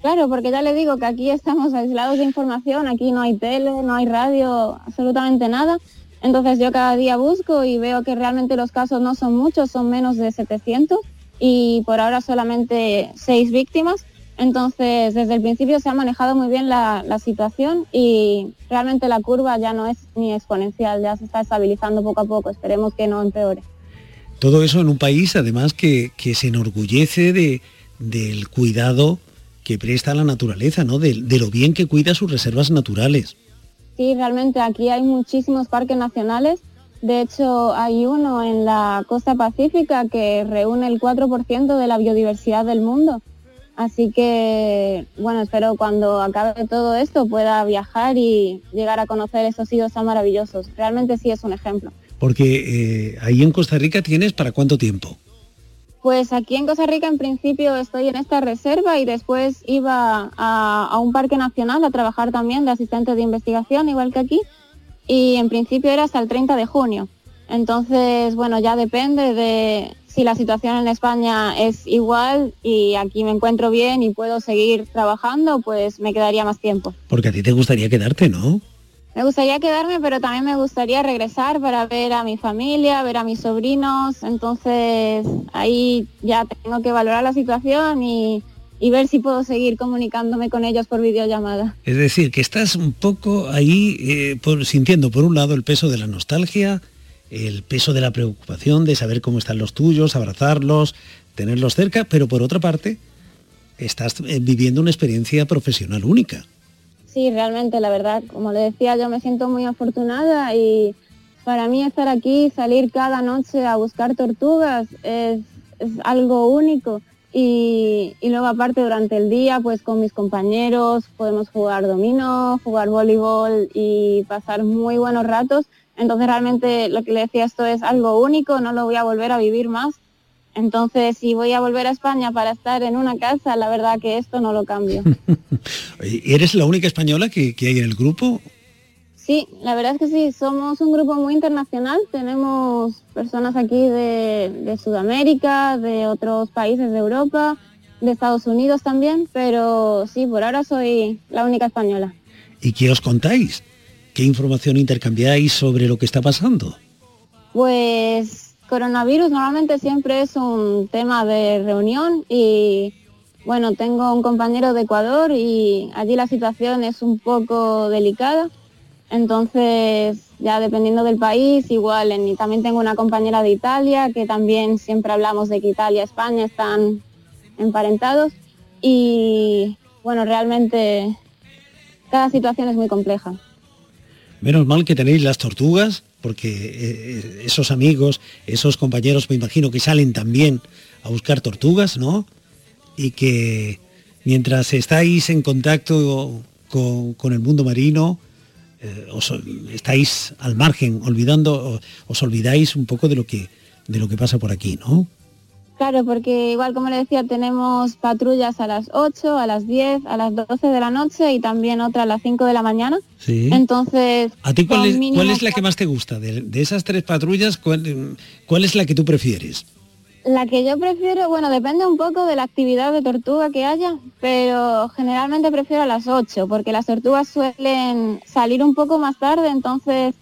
[SPEAKER 13] Claro, porque ya le digo que aquí estamos aislados de información, aquí no hay tele, no hay radio, absolutamente nada. Entonces yo cada día busco y veo que realmente los casos no son muchos, son menos de 700 y por ahora solamente seis víctimas. Entonces desde el principio se ha manejado muy bien la, situación y realmente la curva ya no es ni exponencial, ya se está estabilizando poco a poco. Esperemos que no empeore.
[SPEAKER 10] Todo eso en un país además que, se enorgullece de, del cuidado que presta a la naturaleza, ¿no? de lo bien que cuida sus reservas naturales.
[SPEAKER 13] Sí, realmente aquí hay muchísimos parques nacionales De hecho, hay uno en la costa pacífica que reúne el 4% de la biodiversidad del mundo. Así que, bueno, espero cuando acabe todo esto pueda viajar y llegar a conocer esos sitios tan maravillosos. Realmente sí es un ejemplo.
[SPEAKER 10] Porque eh, ahí en Costa Rica tienes para cuánto tiempo?
[SPEAKER 13] Pues aquí en Costa Rica en principio estoy en esta reserva y después iba a, un parque nacional a trabajar también de asistente de investigación, igual que aquí, y en principio era hasta el 30 de junio. Entonces, bueno, ya depende de si la situación en España es igual y aquí me encuentro bien y puedo seguir trabajando, pues me quedaría más tiempo.
[SPEAKER 10] Porque a ti te gustaría quedarte, ¿no?
[SPEAKER 13] Me gustaría quedarme, pero también me gustaría regresar para ver a mi familia, ver a mis sobrinos. Entonces ahí ya tengo que valorar la situación y, ver si puedo seguir comunicándome con ellos por videollamada.
[SPEAKER 10] Es decir, que estás un poco ahí eh, sintiendo por un lado el peso de la nostalgia, el peso de la preocupación de saber cómo están los tuyos, abrazarlos, tenerlos cerca, pero por otra parte estás eh, viviendo una experiencia profesional única.
[SPEAKER 13] Sí, realmente, la verdad, como le decía, yo me siento muy afortunada y para mí estar aquí, salir cada noche a buscar tortugas es, es algo único. Y, y, luego aparte durante el día, pues con mis compañeros podemos jugar dominó, jugar voleibol y pasar muy buenos ratos. Entonces realmente lo que le decía, esto es algo único, no lo voy a volver a vivir más. Entonces, si voy a volver a España para estar en una casa, la verdad que esto no lo cambio. <laughs>
[SPEAKER 10] ¿Eres la única española que, que, hay en el grupo?
[SPEAKER 13] Sí, la verdad es que sí, somos un grupo muy internacional, tenemos personas aquí de, de Sudamérica, de otros países de Europa, de Estados Unidos también, pero sí, por ahora soy la única española.
[SPEAKER 10] ¿Y qué os contáis? ¿Qué información intercambiáis sobre lo que está pasando?
[SPEAKER 13] Pues coronavirus normalmente siempre es un tema de reunión y bueno, tengo un compañero de Ecuador y allí la situación es un poco delicada. Entonces, ya dependiendo del país, igual, en, y también tengo una compañera de Italia, que también siempre hablamos de que Italia y España están emparentados. Y bueno, realmente cada situación es muy compleja.
[SPEAKER 10] Menos mal que tenéis las tortugas, porque eh, esos amigos, esos compañeros, me imagino que salen también a buscar tortugas, ¿no? Y que mientras estáis en contacto con, con el mundo marino, eh, os, estáis al margen, olvidando, os olvidáis un poco de lo que de lo que pasa por aquí, ¿no?
[SPEAKER 13] Claro, porque igual como le decía, tenemos patrullas a las 8, a las 10, a las 12 de la noche y también otra a las 5 de la mañana.
[SPEAKER 10] Sí.
[SPEAKER 13] Entonces...
[SPEAKER 10] ¿A ti cuál es, cuál es la que más te gusta? De, de esas tres patrullas, ¿cuál, ¿cuál, es la que tú prefieres?
[SPEAKER 13] La que yo prefiero, bueno, depende un poco de la actividad de tortuga que haya, pero generalmente prefiero a las 8, porque las tortugas suelen salir un poco más tarde, entonces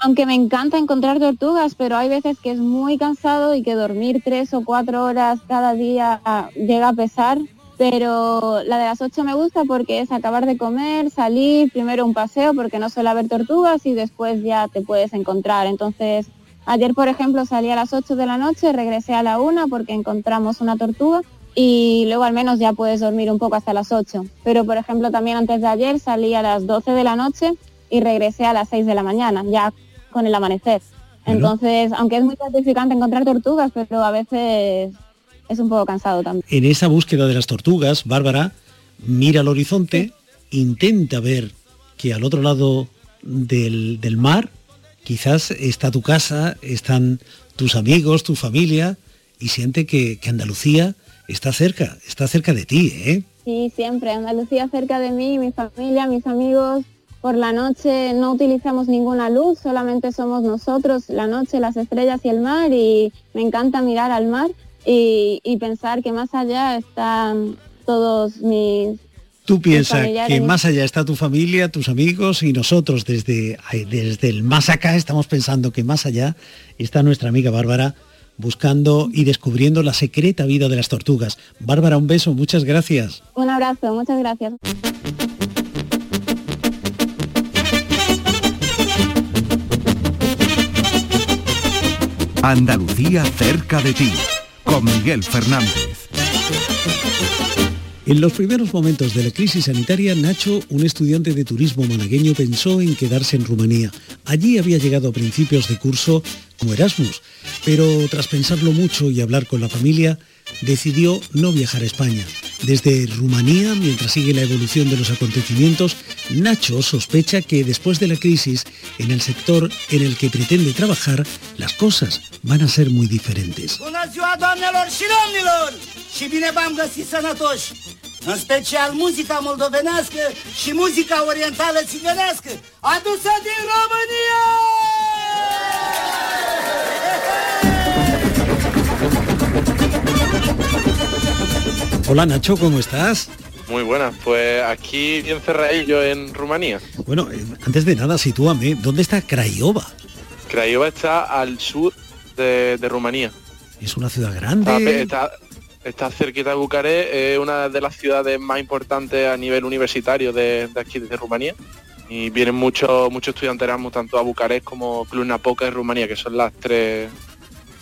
[SPEAKER 13] aunque me encanta encontrar tortugas, pero hay veces que es muy cansado y que dormir tres o cuatro horas cada día llega a pesar. Pero la de las ocho me gusta porque es acabar de comer, salir, primero un paseo porque no suele haber tortugas y después ya te puedes encontrar. Entonces, ayer por ejemplo salí a las 8 de la noche, regresé a la una porque encontramos una tortuga y luego al menos ya puedes dormir un poco hasta las 8. Pero por ejemplo también antes de ayer salí a las 12 de la noche y regresé a las 6 de la mañana, ya con el amanecer. Entonces, aunque es muy gratificante encontrar tortugas, pero a veces es un poco cansado también.
[SPEAKER 10] En esa búsqueda de las tortugas, Bárbara mira al horizonte, sí. intenta ver que al otro lado del, del, mar quizás está tu casa, están tus amigos, tu familia, y siente que, que Andalucía está cerca, está cerca de ti, ¿eh?
[SPEAKER 13] Sí, siempre. Andalucía cerca de mí, mi familia, mis amigos, por la noche no utilizamos ninguna luz, solamente somos nosotros, la noche, las estrellas y el mar y me encanta mirar al mar y, y pensar que más allá están todos mis...
[SPEAKER 10] Tú piensas que más allá está tu familia, tus amigos y nosotros desde, desde el más acá estamos pensando que más allá está nuestra amiga Bárbara buscando y descubriendo la secreta vida de las tortugas. Bárbara, un beso, muchas gracias.
[SPEAKER 13] Un abrazo, muchas gracias.
[SPEAKER 8] Andalucía cerca de ti, con Miguel Fernández.
[SPEAKER 10] En los primeros momentos de la crisis sanitaria, Nacho, un estudiante de turismo malagueño, pensó en quedarse en Rumanía. Allí había llegado a principios de curso como Erasmus, pero tras pensarlo mucho y hablar con la familia, decidió no viajar a España. Desde Rumanía, mientras sigue la evolución de los acontecimientos, Nacho sospecha que después de la crisis, en el sector en el que pretende trabajar, las cosas van a ser muy diferentes. Hola Nacho, ¿cómo estás?
[SPEAKER 14] Muy buenas, pues aquí bien cerradillo en Rumanía.
[SPEAKER 10] Bueno, eh, antes de nada, sitúame, ¿dónde está Craiova?
[SPEAKER 14] Craiova está al sur de, de Rumanía.
[SPEAKER 10] Es una ciudad grande.
[SPEAKER 14] Está, está, está cerquita de Bucarest, es una de las ciudades más importantes a nivel universitario de, de aquí, de Rumanía. Y vienen muchos muchos estudiantes Erasmus tanto a Bucarest como Cluj-Napoca de Rumanía, que son las tres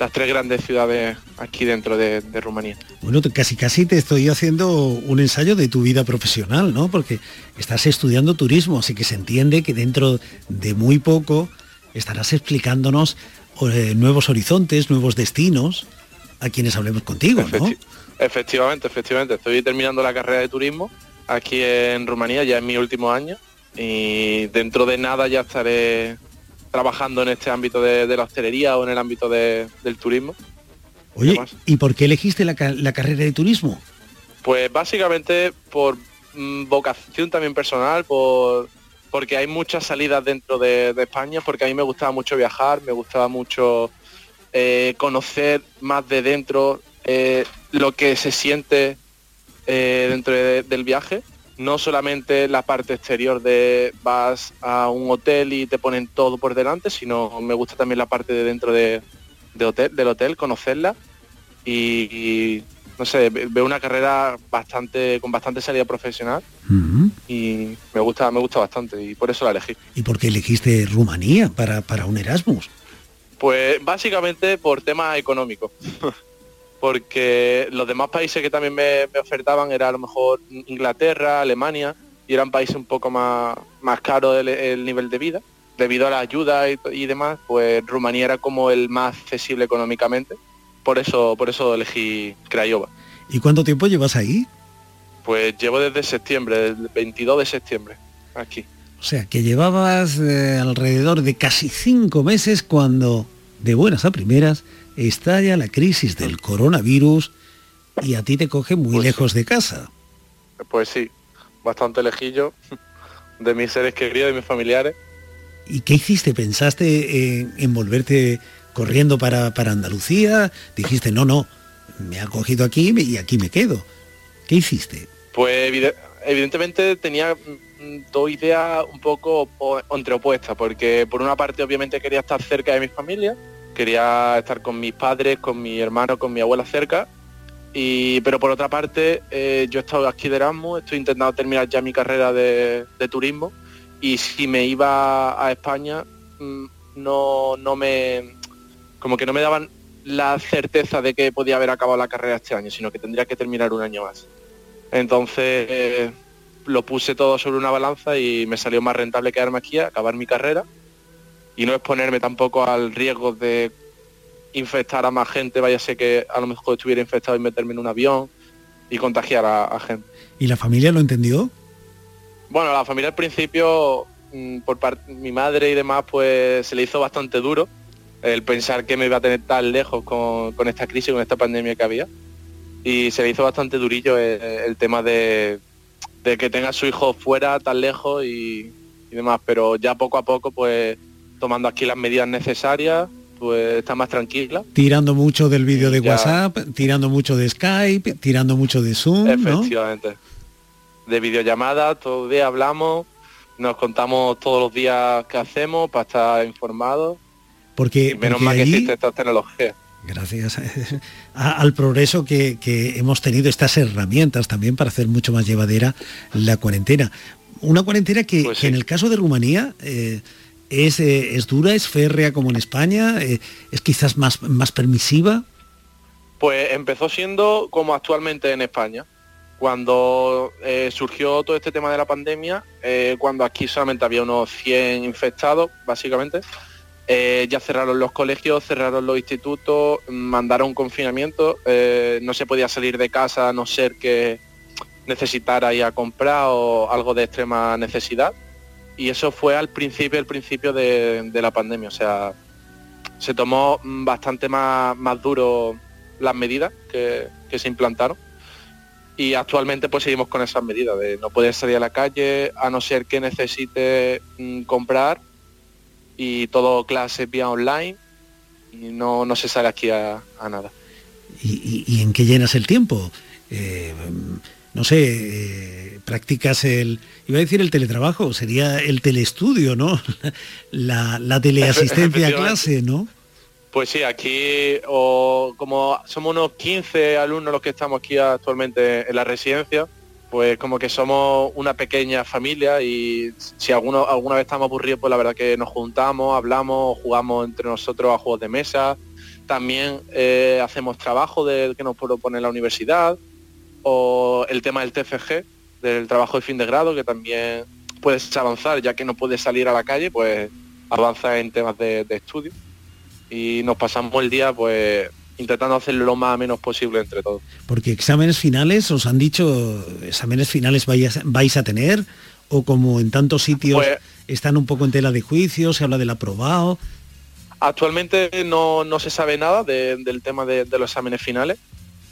[SPEAKER 14] las tres grandes ciudades aquí dentro de, de Rumanía.
[SPEAKER 10] Bueno, casi casi te estoy haciendo un ensayo de tu vida profesional, ¿no? Porque estás estudiando turismo, así que se entiende que dentro de muy poco estarás explicándonos eh, nuevos horizontes, nuevos destinos a quienes hablemos contigo, ¿no?
[SPEAKER 14] Efecti- efectivamente, efectivamente. Estoy terminando la carrera de turismo aquí en Rumanía, ya en mi último año. Y dentro de nada ya estaré trabajando en este ámbito de, de la hostelería o en el ámbito de- del turismo.
[SPEAKER 10] Oye, ¿y por qué elegiste la, ca- la carrera de turismo?
[SPEAKER 14] Pues básicamente por mm, vocación también personal, por porque hay muchas salidas dentro de, de España, porque a mí me gustaba mucho viajar, me gustaba mucho eh, conocer más de dentro eh, lo que se siente eh, dentro de- del viaje, no solamente la parte exterior de vas a un hotel y te ponen todo por delante, sino me gusta también la parte de dentro de, de hotel, del hotel, conocerla y, y, no sé, ve- veo una carrera bastante con bastante salida profesional y me gusta me gusta bastante y por eso la elegí.
[SPEAKER 10] ¿Y por qué elegiste Rumanía para, para un Erasmus?
[SPEAKER 14] Pues básicamente por temas económicos. <laughs> Porque los demás países que también me, me ofertaban era a lo mejor Inglaterra, Alemania, y eran países un poco más, más caros el, el nivel de vida. Debido a la ayuda y, y demás, pues Rumanía era como el más accesible económicamente. Por eso, por eso elegí Craiova.
[SPEAKER 10] ¿Y cuánto tiempo llevas ahí?
[SPEAKER 14] Pues llevo desde septiembre, el 22 de septiembre, aquí.
[SPEAKER 10] O sea, que llevabas eh, alrededor de casi cinco meses cuando, de buenas a primeras, estalla la crisis del coronavirus y a ti te coge muy lejos de casa.
[SPEAKER 14] Pues sí, bastante lejillo de mis seres queridos y mis familiares.
[SPEAKER 10] ¿Y qué hiciste? ¿Pensaste en, en volverte corriendo para, para Andalucía? Dijiste, no, no, me ha cogido aquí y aquí me quedo. ¿Qué hiciste?
[SPEAKER 14] Pues evide- evidentemente tenía mm, dos ideas un poco entre opuestas, porque por una parte obviamente quería estar cerca de mi familia, quería estar con mis padres, con mi hermano, con mi abuela cerca, y, pero por otra parte eh, yo he estado aquí de Erasmus, estoy intentando terminar ya mi carrera de, turismo, y si me iba a España mm, no, no me como que no me daban la certeza de que podía haber acabado la carrera este año, sino que tendría que terminar un año más. Entonces eh, lo puse todo sobre una balanza y me salió más rentable quedarme aquí, acabar mi carrera y no exponerme tampoco al riesgo de infectar a más gente, vaya a ser que a lo mejor estuviera infectado y meterme en un avión y contagiar a, a gente.
[SPEAKER 10] ¿Y la familia lo entendió?
[SPEAKER 14] Bueno, la familia al principio, mm, por parte mi madre y demás, pues se le hizo bastante duro el pensar que me iba a tener tan lejos con, con esta crisis, con esta pandemia que había. Y se le hizo bastante durillo el, el tema de, de que tenga a su hijo fuera tan lejos y, y demás. Pero ya poco a poco, pues tomando aquí las medidas necesarias, pues está más tranquila.
[SPEAKER 10] Tirando mucho del vídeo de
[SPEAKER 14] Ya.
[SPEAKER 10] WhatsApp, tirando mucho de Skype, tirando mucho de Zoom, ¿no?
[SPEAKER 14] Efectivamente. De videollamada, todo el día hablamos, nos contamos todos los días qué hacemos para estar informados.
[SPEAKER 10] Porque,
[SPEAKER 14] Y menos
[SPEAKER 10] porque
[SPEAKER 14] mal que
[SPEAKER 10] allí,
[SPEAKER 14] existe esta tecnología.
[SPEAKER 10] gracias <laughs> a- al progreso que, que hemos tenido estas herramientas también para hacer mucho más llevadera la cuarentena. Una cuarentena que,
[SPEAKER 14] Pues
[SPEAKER 10] que en el caso de Rumanía eh, es, eh, es dura, es férrea como en España, eh, es quizás más, más permisiva.
[SPEAKER 14] Pues empezó siendo como actualmente en España. cuando eh, surgió todo este tema de la pandemia, cuando aquí solamente había unos 100 infectados, básicamente, ya cerraron los colegios, cerraron los institutos, mandaron confinamiento, no se podía salir de casa a no ser que necesitara ir a comprar o algo de extrema necesidad. Y eso fue al principio, el principio de, la pandemia. O sea, se tomó bastante más, más duro las medidas que se implantaron y actualmente pues seguimos con esas medidas de no poder salir a la calle a no ser que necesite mm, comprar y todo clase vía online y no, no se sale aquí a, nada.
[SPEAKER 10] ¿Y, en qué llenas el tiempo? Eh, no sé, eh, practicas el, iba a decir el teletrabajo, sería el teleestudio, ¿no? <laughs> La, la teleasistencia a clase, ¿no?
[SPEAKER 14] Pues sí, aquí o como somos unos 15 alumnos los que estamos aquí actualmente en la residencia, pues como que somos una pequeña familia y si alguno, alguna vez estamos aburridos, pues la verdad que nos juntamos, hablamos, jugamos entre nosotros a juegos de mesa, también eh, hacemos trabajo del que nos propone la universidad, o el tema del TFG, del trabajo de fin de grado, que también puedes avanzar, ya que no puedes salir a la calle, pues avanza en temas de estudio y nos pasamos el día pues intentando hacerlo lo más menos posible entre todos.
[SPEAKER 10] Porque exámenes finales, os han dicho, exámenes finales vais, vais a tener, o como en tantos sitios pues- están un poco en tela de juicio, se habla del aprobado.
[SPEAKER 14] Actualmente no, se sabe nada del tema de, los exámenes finales.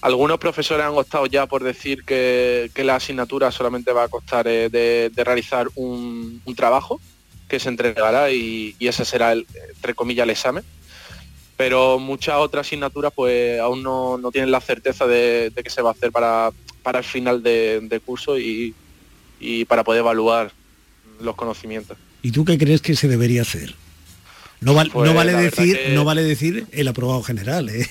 [SPEAKER 14] Algunos profesores han optado ya por decir que, la asignatura solamente va a costar eh, de, realizar un, trabajo que se entregará y, y ese será, el, entre comillas, el examen pero muchas otras asignaturas pues aún no, tienen la certeza de, que se va a hacer para, para el final de, curso y, para poder evaluar los conocimientos.
[SPEAKER 10] ¿Y tú qué crees que se debería hacer? No, no pues vale decir, no vale decir el aprobado general, ¿eh?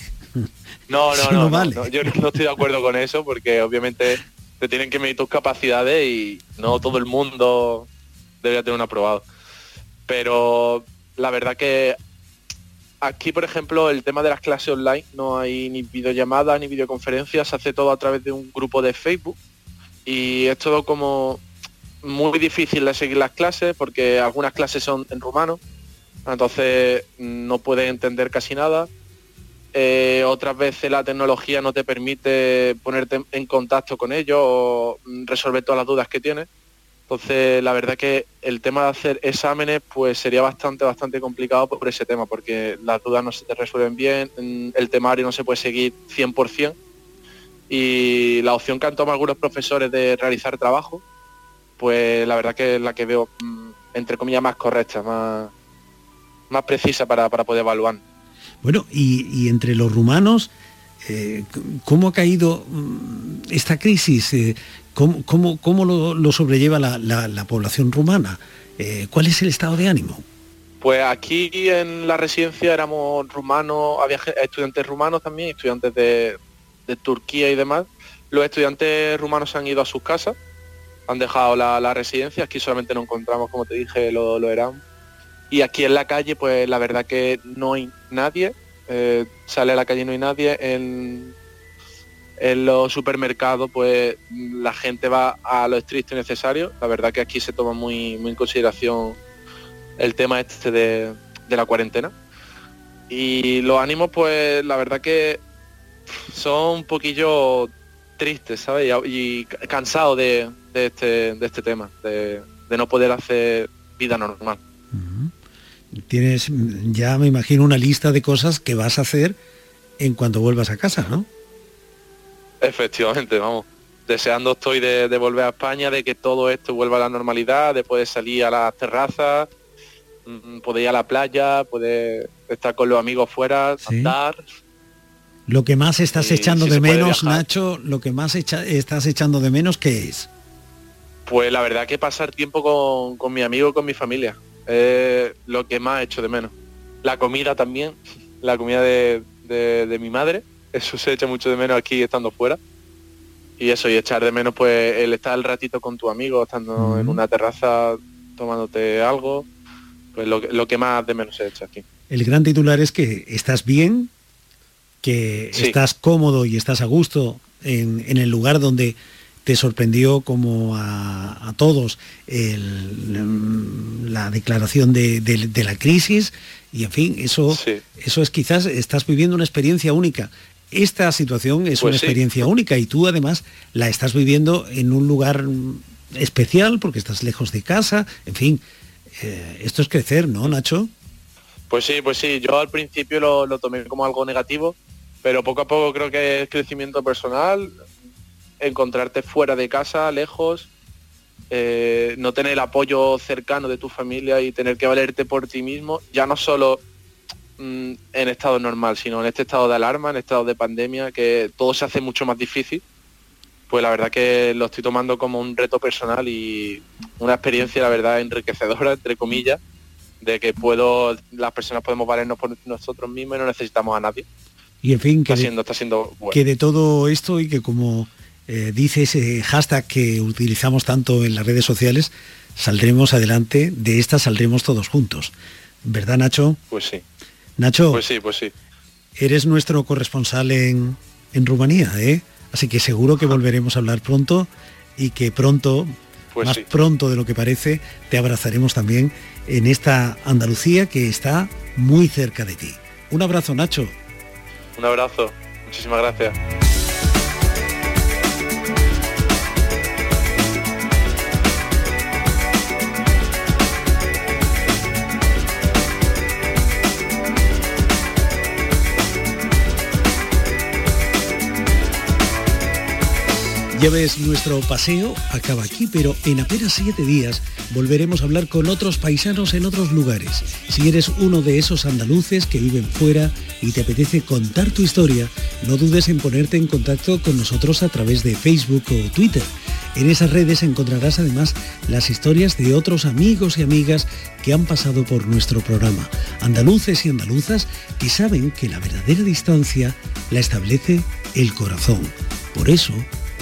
[SPEAKER 14] No, no, no, yo no estoy de acuerdo con eso porque obviamente te tienen que medir tus capacidades y no todo el mundo debería tener un aprobado. Pero la verdad que Aquí, por ejemplo, el tema de las clases online, no hay ni videollamadas ni videoconferencias, se hace todo a través de un grupo de Facebook y es todo como muy difícil de seguir las clases porque algunas clases son en rumano, entonces no puedes entender casi nada. Eh, otras veces la tecnología no te permite ponerte en contacto con ellos o resolver todas las dudas que tienes. Entonces, la verdad que el tema de hacer exámenes pues sería bastante, bastante complicado por ese tema, porque las dudas no se te resuelven bien, el temario no se puede seguir 100%, y la opción que han tomado algunos profesores de realizar trabajo, pues la verdad que es la que veo, mm, entre comillas, más correcta, más, más precisa para, poder evaluar.
[SPEAKER 10] Bueno, y, entre los rumanos, eh, ¿cómo ha caído mm, esta crisis? Eh, ¿Cómo, lo, sobrelleva la, población rumana? Eh, ¿Cuál es el estado de ánimo?
[SPEAKER 14] Pues aquí en la residencia éramos rumanos, había estudiantes rumanos también, estudiantes de, Turquía y demás. Los estudiantes rumanos han ido a sus casas, han dejado la, residencia, aquí solamente nos encontramos, como te dije, lo, lo eran. Y aquí en la calle, pues la verdad que no hay nadie, eh, sale a la calle y no hay nadie. En, en los supermercados pues la gente va a lo estricto y necesario. La verdad que aquí se toma muy, muy en consideración el tema este de, la cuarentena. Y los ánimos pues la verdad que son un poquillo tristes, ¿sabes? Y, cansados de, este, de este tema, de, no poder hacer vida normal.
[SPEAKER 10] Tienes ya me imagino una lista de cosas que vas a hacer en cuanto vuelvas a casa, ¿no?
[SPEAKER 14] Efectivamente, vamos. Deseando estoy de, volver a España, de que todo esto vuelva a la normalidad, de poder salir a las terrazas, mm, poder ir a la playa, poder estar con los amigos fuera, andar.
[SPEAKER 10] Lo que más estás echando de menos, Nacho, lo que más estás echando de menos, ¿qué es?
[SPEAKER 14] Pues la verdad que pasar tiempo con, con mi amigo, con mi familia, es lo que más echo de menos. La comida también, la comida de, de mi madre, eso se echa mucho de menos aquí estando fuera. Y eso, y echar de menos pues el estar el ratito con tu amigo, estando en una terraza tomándote algo, pues lo, que más de menos se echa aquí.
[SPEAKER 10] El gran titular es que estás bien, que estás cómodo y estás a gusto en, el lugar donde te sorprendió como a, todos la declaración de, la crisis y en fin, eso, eso es quizás, estás viviendo una experiencia única. Esta situación es una pues experiencia única y tú además la estás viviendo en un lugar especial porque estás lejos de casa, en fin, eh, esto es crecer, ¿no, Nacho?
[SPEAKER 14] Pues sí, pues sí, yo al principio lo, tomé como algo negativo, pero poco a poco creo que es crecimiento personal, encontrarte fuera de casa, lejos, eh, no tener el apoyo cercano de tu familia y tener que valerte por ti mismo, ya no solo mm, en estado normal, sino en este estado de alarma, en estado de pandemia, que todo se hace mucho más difícil, pues la verdad que lo estoy tomando como un reto personal y una experiencia, la verdad, enriquecedora, entre comillas, de que puedo, las personas podemos valernos por nosotros mismos y no necesitamos a nadie.
[SPEAKER 10] Y en fin,
[SPEAKER 14] que, está siendo, está siendo
[SPEAKER 10] que de todo esto y que como eh, dice ese hashtag que utilizamos tanto en las redes sociales, saldremos adelante, de esta saldremos todos juntos. ¿Verdad, Nacho?
[SPEAKER 14] Pues sí.
[SPEAKER 10] Nacho.
[SPEAKER 14] Pues sí, pues sí.
[SPEAKER 10] Eres nuestro corresponsal en, en Rumanía, ¿eh? Así que seguro que volveremos a hablar pronto y que pronto, pues más pronto de lo que parece, te abrazaremos también en esta Andalucía que está muy cerca de ti. Un abrazo, Nacho.
[SPEAKER 14] Un abrazo. Muchísimas gracias.
[SPEAKER 10] Ya ves, nuestro paseo acaba aquí, pero en apenas siete días volveremos a hablar con otros paisanos en otros lugares. Si eres uno de esos andaluces que viven fuera y te apetece contar tu historia, no dudes en ponerte en contacto con nosotros a través de Facebook o Twitter. En esas redes encontrarás además las historias de otros amigos y amigas que han pasado por nuestro programa, andaluces y andaluzas que saben que la verdadera distancia la establece el corazón. Por eso,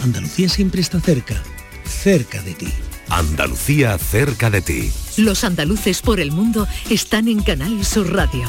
[SPEAKER 10] Andalucía siempre está cerca, cerca de ti.
[SPEAKER 1] Andalucía cerca de ti.
[SPEAKER 9] Los andaluces por el mundo están en Canal Sur Radio.